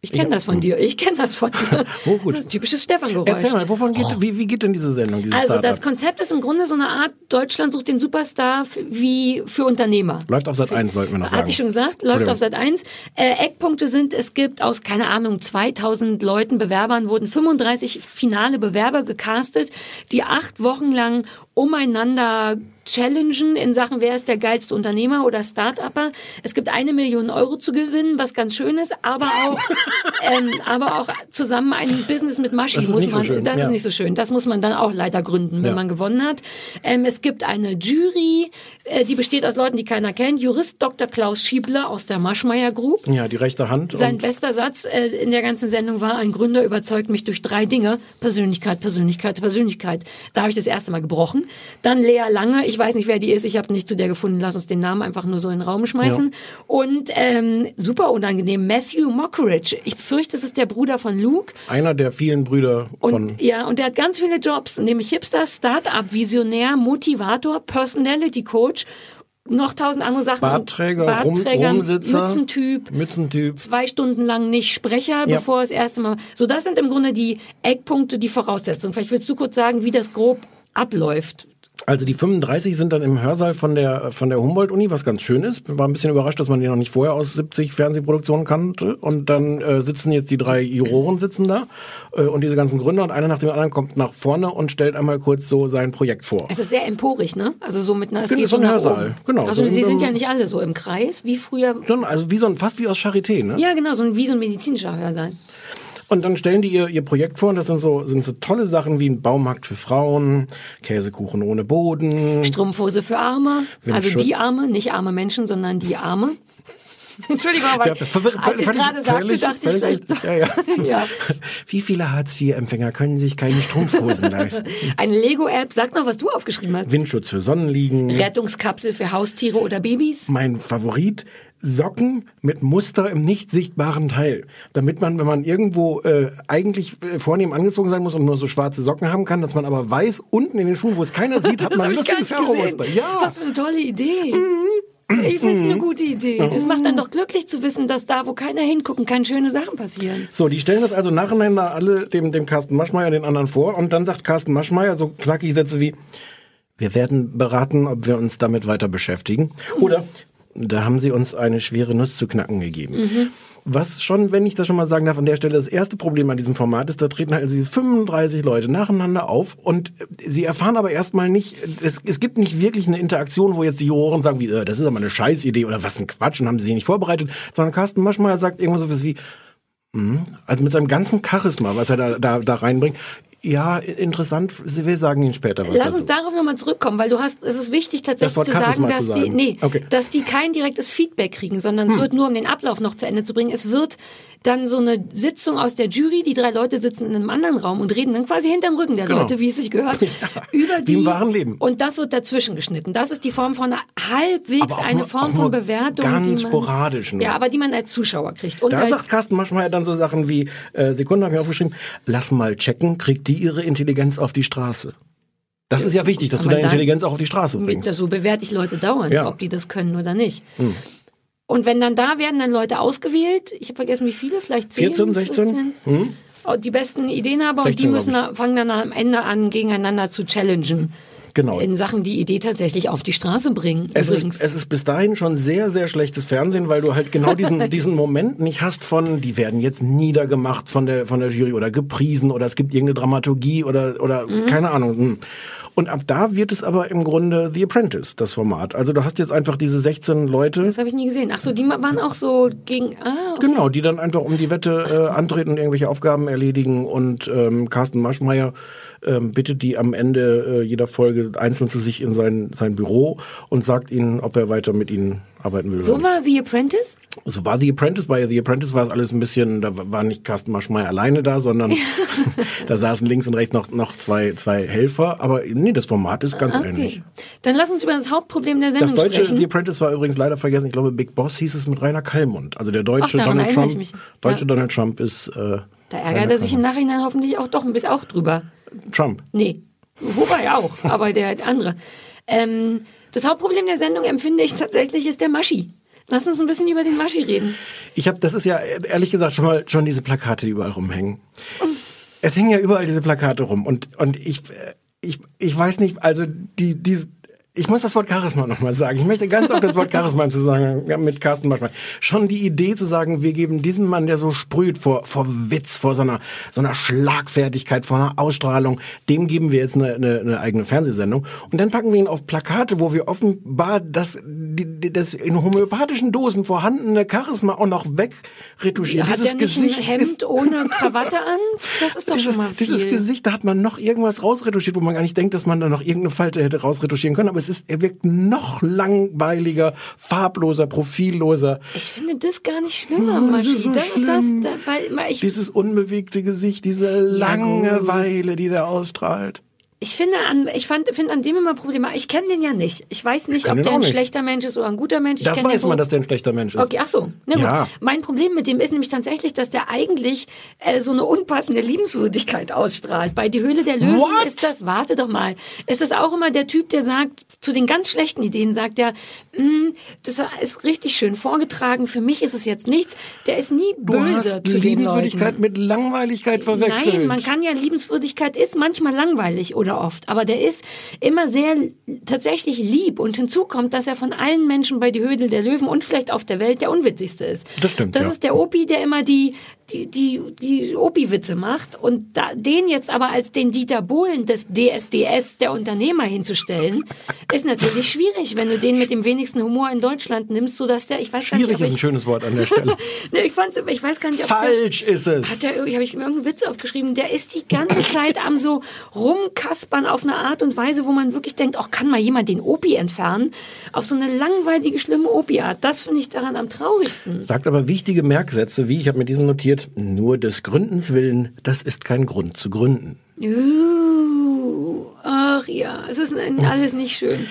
Ich kenne das von dir. Ich kenne das von dir. Oh, gut. Das ist typisches Stefan-Geräusch. Erzähl mal, wovon geht, wie, wie geht denn diese Sendung, dieses Also das Konzept ist im Grunde so eine Art Deutschland sucht den Superstar wie für Unternehmer. Läuft auf Sat 1, sollten wir noch sagen. Hatte ich schon gesagt, läuft auf Sat 1. Äh, Eckpunkte sind, es gibt aus, keine Ahnung, 2000 Leuten, Bewerbern, wurden 35 finale Bewerber gecastet, die acht Wochen lang umeinander challengen in Sachen, wer ist der geilste Unternehmer oder Start-Upper. Es gibt eine Million Euro zu gewinnen, was ganz schön ist, aber auch, ähm, aber auch zusammen ein Business mit Maschi Das ist muss nicht so man, schön, das ja. ist nicht so schön. Das muss man dann auch leider gründen, wenn Ja. man gewonnen hat. Ähm, es gibt eine Jury, äh, die besteht aus Leuten, die keiner kennt. Jurist Dr. Klaus Schiebler aus der Maschmeyer Group. ja, die rechte Hand. Sein bester Satz äh, in der ganzen Sendung war, ein Gründer überzeugt mich durch drei Dinge. Persönlichkeit, Persönlichkeit, Persönlichkeit. Da habe ich das erste Mal gebrochen. Dann Lea Lange, ich weiß nicht, wer die ist, ich habe nicht zu der gefunden, lass uns den Namen einfach nur so in den Raum schmeißen. Und ähm, super unangenehm, Matthew Mockridge. Ich fürchte, es ist der Bruder von Luke. einer der vielen Brüder von. Und, ja, und der hat ganz viele Jobs, nämlich Hipster, Start-up, Visionär, Motivator, Personality Coach, noch tausend andere Sachen. Bartträger, Rum, Bartträger, Rumsitzer, Mützentyp, Mützentyp. zwei Stunden lang nicht Sprecher, Ja. bevor das erste Mal. So, das sind im Grunde die Eckpunkte, die Voraussetzungen. Vielleicht willst du kurz sagen, wie das grob abläuft. Also die 35 sind dann im Hörsaal von der von der Humboldt-Uni, was ganz schön ist. War ein bisschen überrascht, dass man die noch nicht vorher aus 70 Fernsehproduktionen kannte. Und dann äh, sitzen jetzt die drei Juroren sitzen da äh, und diese ganzen Gründer und einer nach dem anderen kommt nach vorne und stellt einmal kurz so sein Projekt vor. Es ist sehr emporig, ne? Also so mit einer, es Genau, geht so ein Hörsaal. Genau, Also so die sind ja nicht alle so im Kreis, wie früher. So ein- Also wie so ein, fast wie aus Charité, ne? Ja, genau, so ein, wie so ein medizinischer Hörsaal. Und dann stellen die ihr, ihr Projekt vor und das sind so, sind so tolle Sachen wie ein Baumarkt für Frauen, Käsekuchen ohne Boden. Strumpfhose für Arme. Also die Arme, nicht arme Menschen, sondern die Arme. Entschuldigung, aber als ich es gerade sagte, völlig- dachte ich völlig vielleicht, richtig. Ja, ja. ja. Wie viele Hartz-IV-Empfänger können sich keine Strumpfhosen leisten? Eine Lego-App, sag noch, was du aufgeschrieben hast. Windschutz für Sonnenliegen. Rettungskapsel für Haustiere oder Babys. Mein Favorit, Socken mit Muster im nicht sichtbaren Teil. Damit man, wenn man irgendwo äh, eigentlich äh, vornehm angezogen sein muss und nur so schwarze Socken haben kann, dass man aber weiß, unten in den Schuhen, wo es keiner sieht, hat man ein lustiges. Karo-Muster. Ja. Was für eine tolle Idee. Ich finde es eine gute Idee. Das macht dann doch glücklich zu wissen, dass da, wo keiner hingucken kann, schöne Sachen passieren. So, die stellen das also nacheinander alle dem, dem Carsten Maschmeyer, den anderen vor und dann sagt Carsten Maschmeyer so knackige Sätze wie, wir werden beraten, ob wir uns damit weiter beschäftigen. Oder, da haben sie uns eine schwere Nuss zu knacken gegeben. Mhm. Was schon, wenn ich das schon mal sagen darf, an der Stelle das erste Problem an diesem Format ist, da treten halt diese 35 Leute nacheinander auf und sie erfahren aber erstmal nicht, es, es gibt nicht wirklich eine Interaktion, wo jetzt die Juroren sagen, wie, äh, das ist aber eine Scheißidee oder was ein Quatsch und haben sie sich nicht vorbereitet, sondern Carsten Maschmeyer sagt irgendwas so wie, Mhm. Also mit seinem ganzen Charisma, was er da, da, da reinbringt. Ja, interessant, wir sagen Ihnen später was Lass dazu. uns darauf nochmal zurückkommen, weil du hast, es ist wichtig tatsächlich zu sagen, dass zu die, sagen. nee, Okay. dass die kein direktes Feedback kriegen, sondern es Hm. wird nur, um den Ablauf noch zu Ende zu bringen, es wird dann so eine Sitzung aus der Jury, die drei Leute sitzen in einem anderen Raum und reden dann quasi hinterm Rücken der Genau. Leute, wie es sich gehört, über Wie die, im wahren Leben. und das wird dazwischen geschnitten. Das ist die Form von halbwegs Aber auch eine nur- Form von Bewertung, ganz die man, sporadisch nur. ja, aber die man als Zuschauer kriegt. Und da halt, sagt Carsten Maschmeyer dann so Sachen wie, äh, Sekunde habe ich aufgeschrieben, lass mal checken, kriegt die ihre Intelligenz auf die Straße. Das ist ja wichtig, dass du Aber deine dann- Intelligenz auch auf die Straße bringst. so bewerte ich Leute dauernd, Ja. ob die das können oder nicht. Hm. Und wenn dann da werden dann Leute ausgewählt, ich habe vergessen wie viele, vielleicht 10, 14, 16? Hm? Oh, Die besten Ideenhaber und 16, die müssen, fangen dann am Ende an, gegeneinander zu challengen. Genau. In Sachen, die Idee tatsächlich auf die Straße bringen. Es übrigens. ist, es ist bis dahin schon sehr, sehr schlechtes Fernsehen, weil du halt genau diesen, diesen Moment nicht hast von, die werden jetzt niedergemacht von der, von der Jury oder gepriesen oder es gibt irgendeine Dramaturgie oder, oder Mhm. keine Ahnung. Und ab da wird es aber im Grunde The Apprentice, das Format. Also du hast jetzt einfach diese 16 Leute. das habe ich nie gesehen. Ach so, die waren auch so gegen. Ah, okay. Genau, die dann einfach um die Wette äh, antreten und irgendwelche Aufgaben erledigen und ähm, Carsten Maschmeyer ähm, bittet die am Ende äh, jeder Folge einzeln zu sich in sein, sein Büro und sagt ihnen, ob er weiter mit ihnen arbeiten will. So war The Apprentice? So war The Apprentice. Bei The Apprentice war es alles ein bisschen, da war nicht Carsten Maschmeyer alleine da, sondern da saßen links und rechts noch, noch zwei, zwei Helfer. Aber nee, das Format ist ganz Ah, okay. ähnlich. Dann lass uns über das Hauptproblem der Das Sendung deutsche sprechen. The Apprentice war übrigens leider vergessen. Ich glaube, Big Boss hieß es mit Rainer Kallmund. Also der deutsche Ach, Donald Trump. Deutsche Ja. Donald Trump ist. Äh, Da ärgert er sich im. Nachhinein hoffentlich auch doch ein bisschen auch drüber. Trump. Nee, wobei auch, aber der andere. Ähm, das Hauptproblem der Sendung empfinde ich tatsächlich ist der Maschi. Lass uns ein bisschen über den Maschi reden. Ich habe, das ist ja ehrlich gesagt schon mal schon diese Plakate, die überall rumhängen. Es hängen ja überall diese Plakate rum und und ich äh, ich ich weiß nicht, also die die ich muss das Wort Charisma nochmal sagen. Ich möchte ganz oft das Wort Charisma im Zusammenhang mit Carsten manchmal. Schon die Idee zu sagen, wir geben diesem Mann, der so sprüht vor, vor Witz, vor so einer, so einer Schlagfertigkeit, vor einer Ausstrahlung, dem geben wir jetzt eine, eine, eine eigene Fernsehsendung. Und dann packen wir ihn auf Plakate, wo wir offenbar das, die, die- das in homöopathischen Dosen vorhandene Charisma auch noch wegretuschieren. Hat Dieses er nicht Gesicht ein Hemd ist, ohne Krawatte an? Das ist doch dieses, schon mal viel. dieses Gesicht, da hat man noch irgendwas rausretuschiert, wo man gar nicht denkt, dass man da noch irgendeine Falte hätte rausretuschieren können. Aber es ist, er wirkt noch langweiliger, farbloser, profilloser. Ich finde das gar nicht schlimmer, Oh, das ist so das schlimm. das, da, weil weil ich, Dieses unbewegte Gesicht, diese. Langeweile, die der ausstrahlt. Ich finde an, ich fand, finde an dem immer Probleme. Ich kenne den ja nicht. Ich weiß nicht, kenn ob der ein nicht. schlechter Mensch ist oder ein guter Mensch. Ich Das weiß man, dass der ein schlechter Mensch ist. Okay, ach so. Gut. Ja. Mein Problem mit dem ist nämlich tatsächlich, dass der eigentlich äh, so eine unpassende Liebenswürdigkeit ausstrahlt. Bei Die Höhle der Löwen What? ist das, warte doch mal, ist das auch immer der Typ, der sagt, zu den ganz schlechten Ideen sagt er, "Mm, das ist richtig schön vorgetragen, für mich ist es jetzt nichts. Der ist nie Du böse hast zu Liebenswürdigkeit mit Langweiligkeit verwechselt. Nein, man kann ja Liebenswürdigkeit ist manchmal langweilig oder oft, aber der ist immer sehr tatsächlich lieb und hinzu kommt, dass er von allen Menschen bei die Höhle der Löwen und vielleicht auf der Welt der unwitzigste ist. Das stimmt, Das ja. ist der Opi, der immer die die, die, die Opi-Witze macht und da, den jetzt aber als den Dieter Bohlen des DSDS der Unternehmer hinzustellen, ist natürlich schwierig, wenn du den mit dem wenigsten Humor in Deutschland nimmst, so dass der, ich weiß gar nicht, Schwierig ist ein schönes Wort an der Stelle. nee, ich fand's, ich weiß gar nicht, ob Falsch der, ist es. Hat der, habe ich mir irgendeinen Witz aufgeschrieben, der ist die ganze Zeit am so rumkaspern auf eine Art und Weise, wo man wirklich denkt, auch kann mal jemand den Opi entfernen, auf so eine langweilige, schlimme Opi-Art. Das finde ich daran am traurigsten. Sagt aber wichtige Merksätze, wie ich habe mir diesen notiert, nur des Gründens willen, das ist kein Grund zu gründen. Uh, ach ja, es ist alles nicht schön.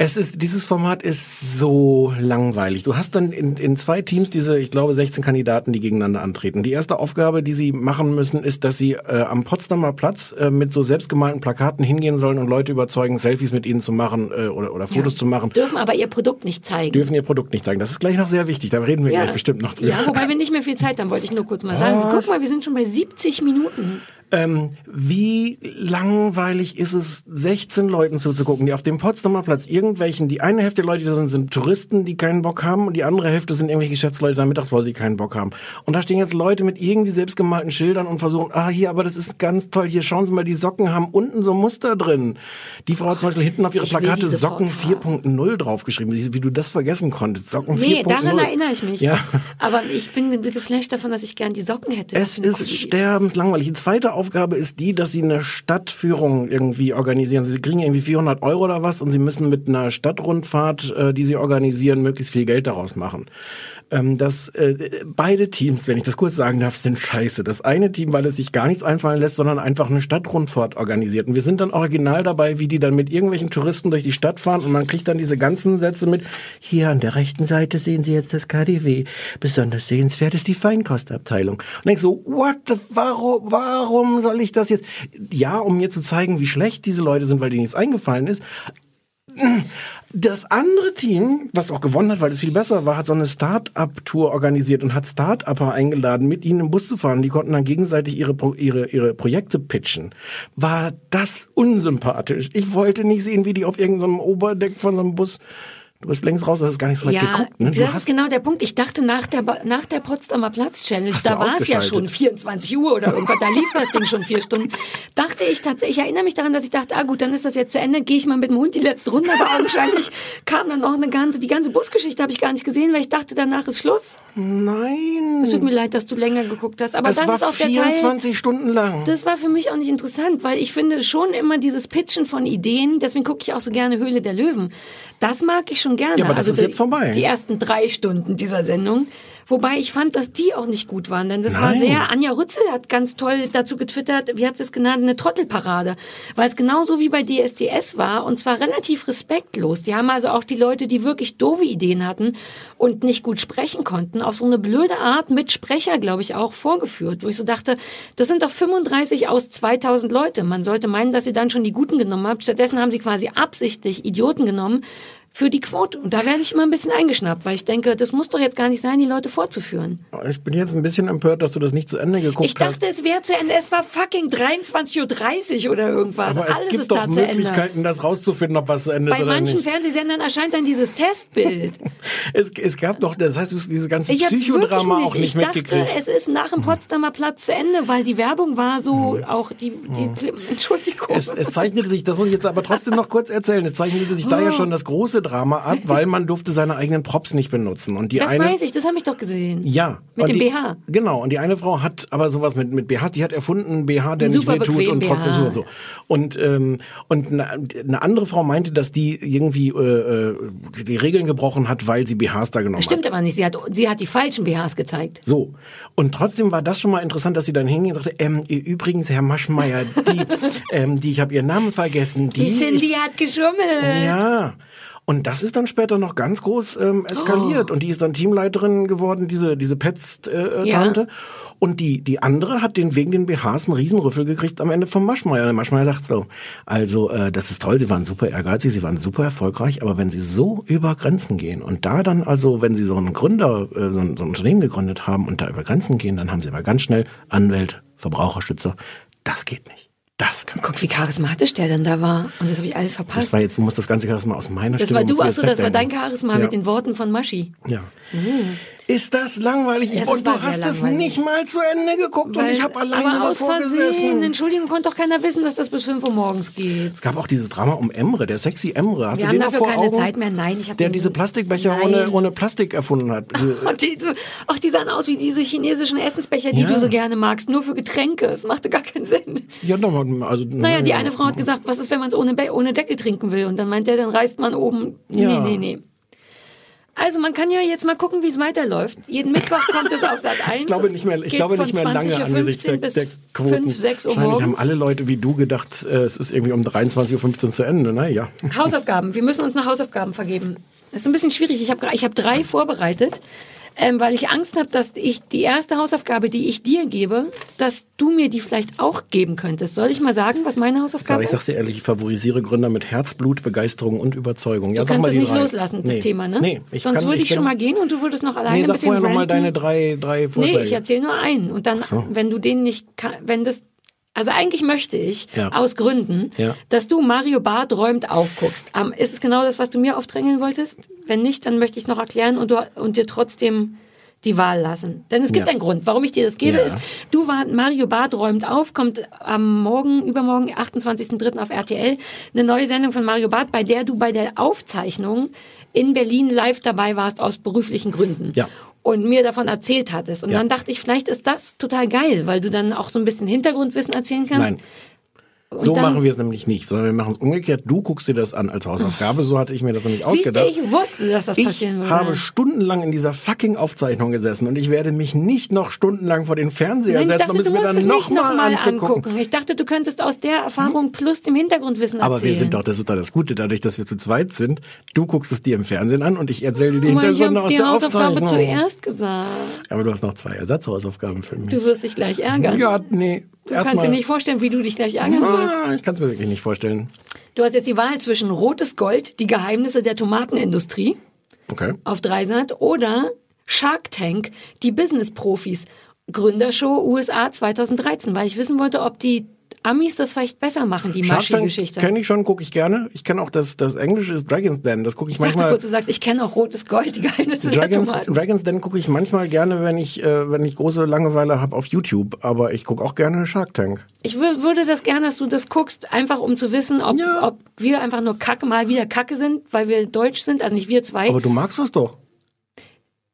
Es ist, dieses Format ist so langweilig. Du hast dann in, in zwei Teams diese, ich glaube, 16 Kandidaten, die gegeneinander antreten. Die erste Aufgabe, die sie machen müssen, ist, dass sie äh, am Potsdamer Platz äh, mit so selbstgemalten Plakaten hingehen sollen und Leute überzeugen, Selfies mit ihnen zu machen äh, oder, oder Fotos Ja. zu machen. Dürfen aber ihr Produkt nicht zeigen. Dürfen ihr Produkt nicht zeigen. Das ist gleich noch sehr wichtig. Da reden wir gleich bestimmt noch drüber. Ja, wobei wir nicht mehr viel Zeit haben, wollte ich nur kurz mal sagen. Guck mal, wir sind schon bei 70 Minuten. Ähm, wie langweilig ist es, 16 Leuten zuzugucken, die auf dem Potsdamer Platz irgendwelchen, die eine Hälfte der Leute, die da sind, sind Touristen, die keinen Bock haben und die andere Hälfte sind irgendwelche Geschäftsleute in der Mittagspause, die keinen Bock haben. Und da stehen jetzt Leute mit irgendwie selbstgemalten Schildern und versuchen, ah, hier, aber das ist ganz toll, hier schauen Sie mal, die Socken haben unten so Muster drin. Die Frau hat zum Beispiel hinten auf ihre Ich Plakate Socken 4.0 draufgeschrieben, wie, du das vergessen konntest. Socken 4.0. Nee, daran erinnere ich mich. Ja. Aber ich bin geflasht davon, dass ich gern die Socken hätte. Es ist sterbenslangweilig. Die zweite Aufgabe ist die, dass sie eine Stadtführung irgendwie organisieren. Sie kriegen irgendwie 400 Euro oder was und sie müssen mit einer Stadtrundfahrt, äh, die sie organisieren, möglichst viel Geld daraus machen. Ähm, das, äh, beide Teams, wenn ich das kurz sagen darf, sind scheiße. Das eine Team, weil es sich gar nichts einfallen lässt, sondern einfach eine Stadtrundfahrt organisiert. Und wir sind dann original dabei, wie die dann mit irgendwelchen Touristen durch die Stadt fahren und man kriegt dann diese ganzen Sätze mit, hier an der rechten Seite sehen Sie jetzt das KDW. Besonders sehenswert ist die Feinkostabteilung. Und denkst so, what the, warum, warum soll ich das jetzt? Ja, um mir zu zeigen, wie schlecht diese Leute sind, weil denen nichts eingefallen ist. Das andere Team, was auch gewonnen hat, weil es viel besser war, hat so eine Start-up-Tour organisiert und hat Start-Upper eingeladen, mit ihnen im Bus zu fahren. Die konnten dann gegenseitig ihre, Pro ihre, ihre Projekte pitchen. War das unsympathisch? Ich wollte nicht sehen, wie die auf irgendeinem Oberdeck von so einem Bus Du bist längst raus, du hast gar nicht so weit ja, geguckt. Ne? Das ist genau der Punkt. Ich dachte nach der, nach der Potsdamer Platz-Challenge, da war es ja schon 24 Uhr oder irgendwas, da lief das Ding schon vier Stunden. Dachte ich tatsächlich, ich erinnere mich daran, dass ich dachte, ah gut, dann ist das jetzt zu Ende, gehe ich mal mit dem Hund die letzte Runde, aber augenscheinlich kam dann noch eine ganze, die ganze Busgeschichte habe ich gar nicht gesehen, weil ich dachte, danach ist Schluss. Nein. Es tut mir leid, dass du länger geguckt hast, aber es das war ist auch der 24 Teil. Stunden lang. Das war für mich auch nicht interessant, weil ich finde schon immer dieses Pitchen von Ideen, deswegen gucke ich auch so gerne Höhle der Löwen. Das mag ich schon gerne. Ja, aber das ist die, jetzt vorbei. Die ersten drei Stunden dieser Sendung. Wobei ich fand, dass die auch nicht gut waren, denn das war Nein. sehr, Anja Rützel hat ganz toll dazu getwittert, wie hat sie es genannt, eine Trottelparade. Weil es genauso wie bei DSDS war und zwar relativ respektlos. Die haben also auch die Leute, die wirklich doofe Ideen hatten und nicht gut sprechen konnten, auf so eine blöde Art mit Sprecher, glaube ich, auch vorgeführt, wo ich so dachte, das sind doch 35 aus 2000 Leute. Man sollte meinen, dass ihr dann schon die Guten genommen habt. Stattdessen haben sie quasi absichtlich Idioten genommen, für die Quote. Und da werde ich immer ein bisschen eingeschnappt, weil ich denke, das muss doch jetzt gar nicht sein, die Leute vorzuführen. Ich bin jetzt ein bisschen empört, dass du das nicht zu Ende geguckt Ich dachte, es wäre zu Ende. Es war fucking 23.30 Uhr oder irgendwas. hast. Aber es Alles gibt ist doch. Möglichkeiten, das rauszufinden, ob was zu Ende Bei ist oder manchen nicht. Fernsehsendern erscheint dann dieses Testbild. Es, es gab doch, das heißt, du hast dieses ganze Ich Psychodrama wirklich auch nicht Ich dachte, mitgekriegt. es ist nach dem Potsdamer Platz zu Ende, weil die Werbung war so, auch die, die Entschuldigung. Es, es zeichnete sich, das muss ich jetzt aber trotzdem noch kurz erzählen, es zeichnete sich da ja Oh. schon das große Drama ab, weil man durfte seine eigenen Props nicht benutzen. Und die das eine, weiß ich, das habe ich doch gesehen. Ja. Mit dem die, BH. Genau. Und die eine Frau hat aber sowas mit, mit BH, die hat erfunden, BH, der Ein nicht super wehtut und trotzdem BH. so und so. Und, ähm, und eine, eine andere Frau meinte, dass die irgendwie äh, äh, die Regeln gebrochen hat, weil sie BHs da genommen Stimmt hat. aber nicht, sie hat, sie hat die falschen BHs gezeigt. So. Und trotzdem war das schon mal interessant, dass sie dann hinging und sagte, ähm, übrigens, Herr Maschmeyer, die, ähm, die, ich habe ihren Namen vergessen, die. Die Cindy hat geschummelt. ja. Und das ist dann später noch ganz groß ähm, eskaliert. Und die ist dann Teamleiterin geworden, diese, diese Pets-Tante. Äh, Ja. Tante. Und die, die andere hat den wegen den BHs einen Riesenrüffel gekriegt am Ende vom Maschmeier. Der Maschmeier sagt so, also äh, das ist toll, sie waren super ehrgeizig, sie waren super erfolgreich, aber wenn sie so über Grenzen gehen und da dann also, wenn sie so einen Gründer, äh, so, ein, so ein Unternehmen gegründet haben und da über Grenzen gehen, dann haben sie aber ganz schnell Anwälte, Verbraucherschützer. Das geht nicht. Das kann Guck, wie charismatisch der denn da war. Und das habe ich alles verpasst. das war jetzt, du musst das ganze Charisma aus meiner Das Stimme. war du, achso, das war dein. Charisma ja. mit den Worten von Maschi. Ja. Mhm. Ist das langweilig? Ich, und du hast es langweilig. nicht mal zu Ende geguckt und Weil- ich habe alleine aber aus Versehen. Entschuldigung, konnte doch keiner wissen, dass das bis 5 Uhr morgens geht. Es gab auch dieses Drama um Emre, der sexy Emre. Hast Wir du haben den noch dafür vor keine Augen? Zeit mehr. Nein, ich habe Der diese Plastikbecher Nein. ohne, ohne Plastik erfunden hat. Und die, ach, die sahen aus wie diese chinesischen Essensbecher, die Ja. du so gerne magst, nur für Getränke. Es machte gar keinen Sinn. ja, nochmal, also, Naja, die eine Frau hat gesagt, was ist, wenn man es ohne, ohne Deckel trinken will? Und dann meint der, dann reißt man oben. Ja. Nee, nee, nee. Also man kann ja jetzt mal gucken, wie es weiterläuft. Jeden Mittwoch kommt es auf Sat 1. Ich glaube nicht mehr, ich glaube nicht mehr lange 20.15 angesichts der, der Quoten. 5, 6 Uhr Wahrscheinlich haben alle Leute wie du gedacht, äh, es ist irgendwie um 23.15 Uhr zu Ende. Naja. Hausaufgaben. Wir müssen uns noch Hausaufgaben vergeben. Das ist ein bisschen schwierig. Ich habe ich hab drei vorbereitet, ähm, weil ich Angst habe, dass ich die erste Hausaufgabe, die ich dir gebe, dass du mir die vielleicht auch geben könntest. Soll ich mal sagen, was meine Sag, Hausaufgabe ich ist? sag's dir ehrlich, ich favorisiere Gründer mit Herzblut, Begeisterung und Überzeugung. Ja, Du sag kannst mal es nicht drei. loslassen, das nee. Thema, ne? Nee, ich Sonst kann, würde ich, kann- schon mal gehen und du würdest noch alleine Nee, ein sag bisschen vorher nochmal deine drei, drei Vorschläge. Nee, ich erzähle nur einen. Und dann, so. wenn du den nicht, kann, wenn das, also eigentlich möchte ich, Ja. aus Gründen, Ja. dass du Mario Barth räumt aufguckst. Ähm, ist es genau das, was du mir aufdrängeln wolltest? Wenn nicht, dann möchte ich es noch erklären und, du, und dir trotzdem die Wahl lassen. Denn es gibt Ja. einen Grund, warum ich dir das gebe, Ja. ist, du war, Mario Barth räumt auf, kommt am Morgen, übermorgen, 28.03. auf RTL, eine neue Sendung von Mario Barth, bei der du bei der Aufzeichnung in Berlin live dabei warst aus beruflichen Gründen Ja. Und mir davon erzählt hattest. Und Ja. dann dachte ich, vielleicht ist das total geil, weil du dann auch so ein bisschen Hintergrundwissen erzählen kannst. Nein. Und So dann- machen wir es nämlich nicht, sondern wir machen es umgekehrt. Du guckst dir das an als Hausaufgabe, so hatte ich mir das nämlich Siehst du, ausgedacht. ich wusste, dass das passieren Ich würde. habe stundenlang in dieser fucking Aufzeichnung gesessen und ich werde mich nicht noch stundenlang vor den Fernseher Nein, ich setzen, dachte, um es du mir dann nochmal nochmal anzugucken. angucken. Ich dachte, du könntest aus der Erfahrung plus dem Hintergrundwissen erzählen. Aber wir sind doch, das ist doch das Gute, dadurch, dass wir zu zweit sind. Du guckst es dir im Fernsehen an und ich erzähle dir die ich Hintergründe aus die der Hausaufgabe Aufzeichnung. zuerst gesagt. Aber du hast noch zwei Ersatzhausaufgaben für mich. Du wirst dich gleich ärgern. Ja, nee. Du kannst dir nicht vorstellen, wie du dich gleich ärgern wirst. Ah, ich kann es mir wirklich nicht vorstellen. Du hast jetzt die Wahl zwischen Rotes Gold, die Geheimnisse der Tomatenindustrie Okay. auf Dreisat oder Shark Tank, die Business-Profis. Gründershow USA 2013, weil ich wissen wollte, ob die Amis das vielleicht besser machen, die Maschi-Geschichte. kenne ich schon, gucke ich gerne. Ich kenne auch das, das Englische ist Dragon's Den. Das gucke ich, Ich dachte manchmal. kurz, du sagst, ich kenne auch Rotes Gold, die Geheimnisse der Dragons, Tomaten. Dragons Den gucke ich manchmal gerne, wenn ich, äh, wenn ich große Langeweile habe auf YouTube. Aber ich gucke auch gerne Shark Tank. Ich wür- würde das gerne, dass du das guckst, einfach um zu wissen, ob, ob wir einfach nur Kacke, mal wieder Kacke sind, weil wir deutsch sind, also nicht wir zwei. Aber du magst das doch.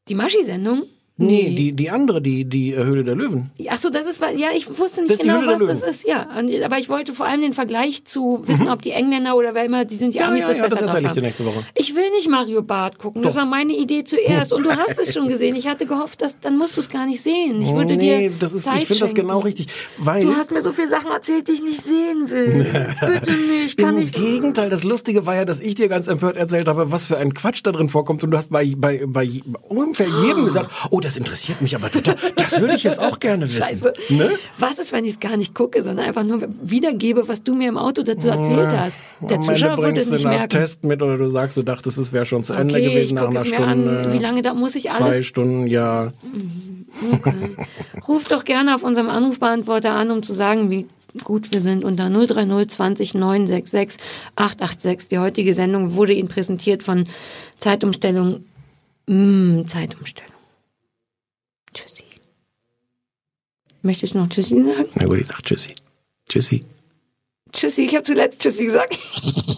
Die Maschi-Sendung? Nee, die, die andere, die, die äh, Höhle der Löwen. Ach so, das ist, ja, ich wusste Das nicht genau, was das ist, ja. Aber ich wollte vor allem den Vergleich zu wissen, ob die Engländer oder wer immer, die sind die Ja, Amis ja, das ja, besser das erzähle ich dir nächste Woche. Ich will nicht Mario Barth gucken. Das Doch. war meine Idee zuerst. Und du hast es schon gesehen. Ich hatte gehofft, dass, dann musst du es gar nicht sehen. Ich würde nee, dir das ist, Zeit ich finde das genau richtig. Weil Du hast mir so viele Sachen erzählt, die ich nicht sehen will. Bitte nicht, kann Im ich. Gegenteil, das Lustige war ja, dass ich dir ganz empört erzählt habe, was für ein Quatsch da drin vorkommt. Und du hast bei, bei, bei ungefähr jedem gesagt, oh, das interessiert mich aber total. Das würde ich jetzt auch gerne wissen. Scheiße. Ne? Was ist, wenn ich es gar nicht gucke, sondern einfach nur wiedergebe, was du mir im Auto dazu erzählt hast? Der Am Zuschauer Ende würde bringst es nicht merken. Test mit oder du sagst, du dachtest, es wäre schon zu Ende Okay, gewesen ich nach einer Stunde. an. Wie lange da muss ich Zwei alles? Stunden, ja. Okay. Ruf doch gerne auf unserem Anrufbeantworter an, um zu sagen, wie gut wir sind unter 030 20 966 886. Die heutige Sendung wurde Ihnen präsentiert von Zeitumstellung. Mm, Zeitumstellung. Tschüssi. Möchtest du noch Tschüssi sagen? Na gut, ich sag Tschüssi. Tschüssi. Tschüssi, ich habe zuletzt Tschüssi gesagt.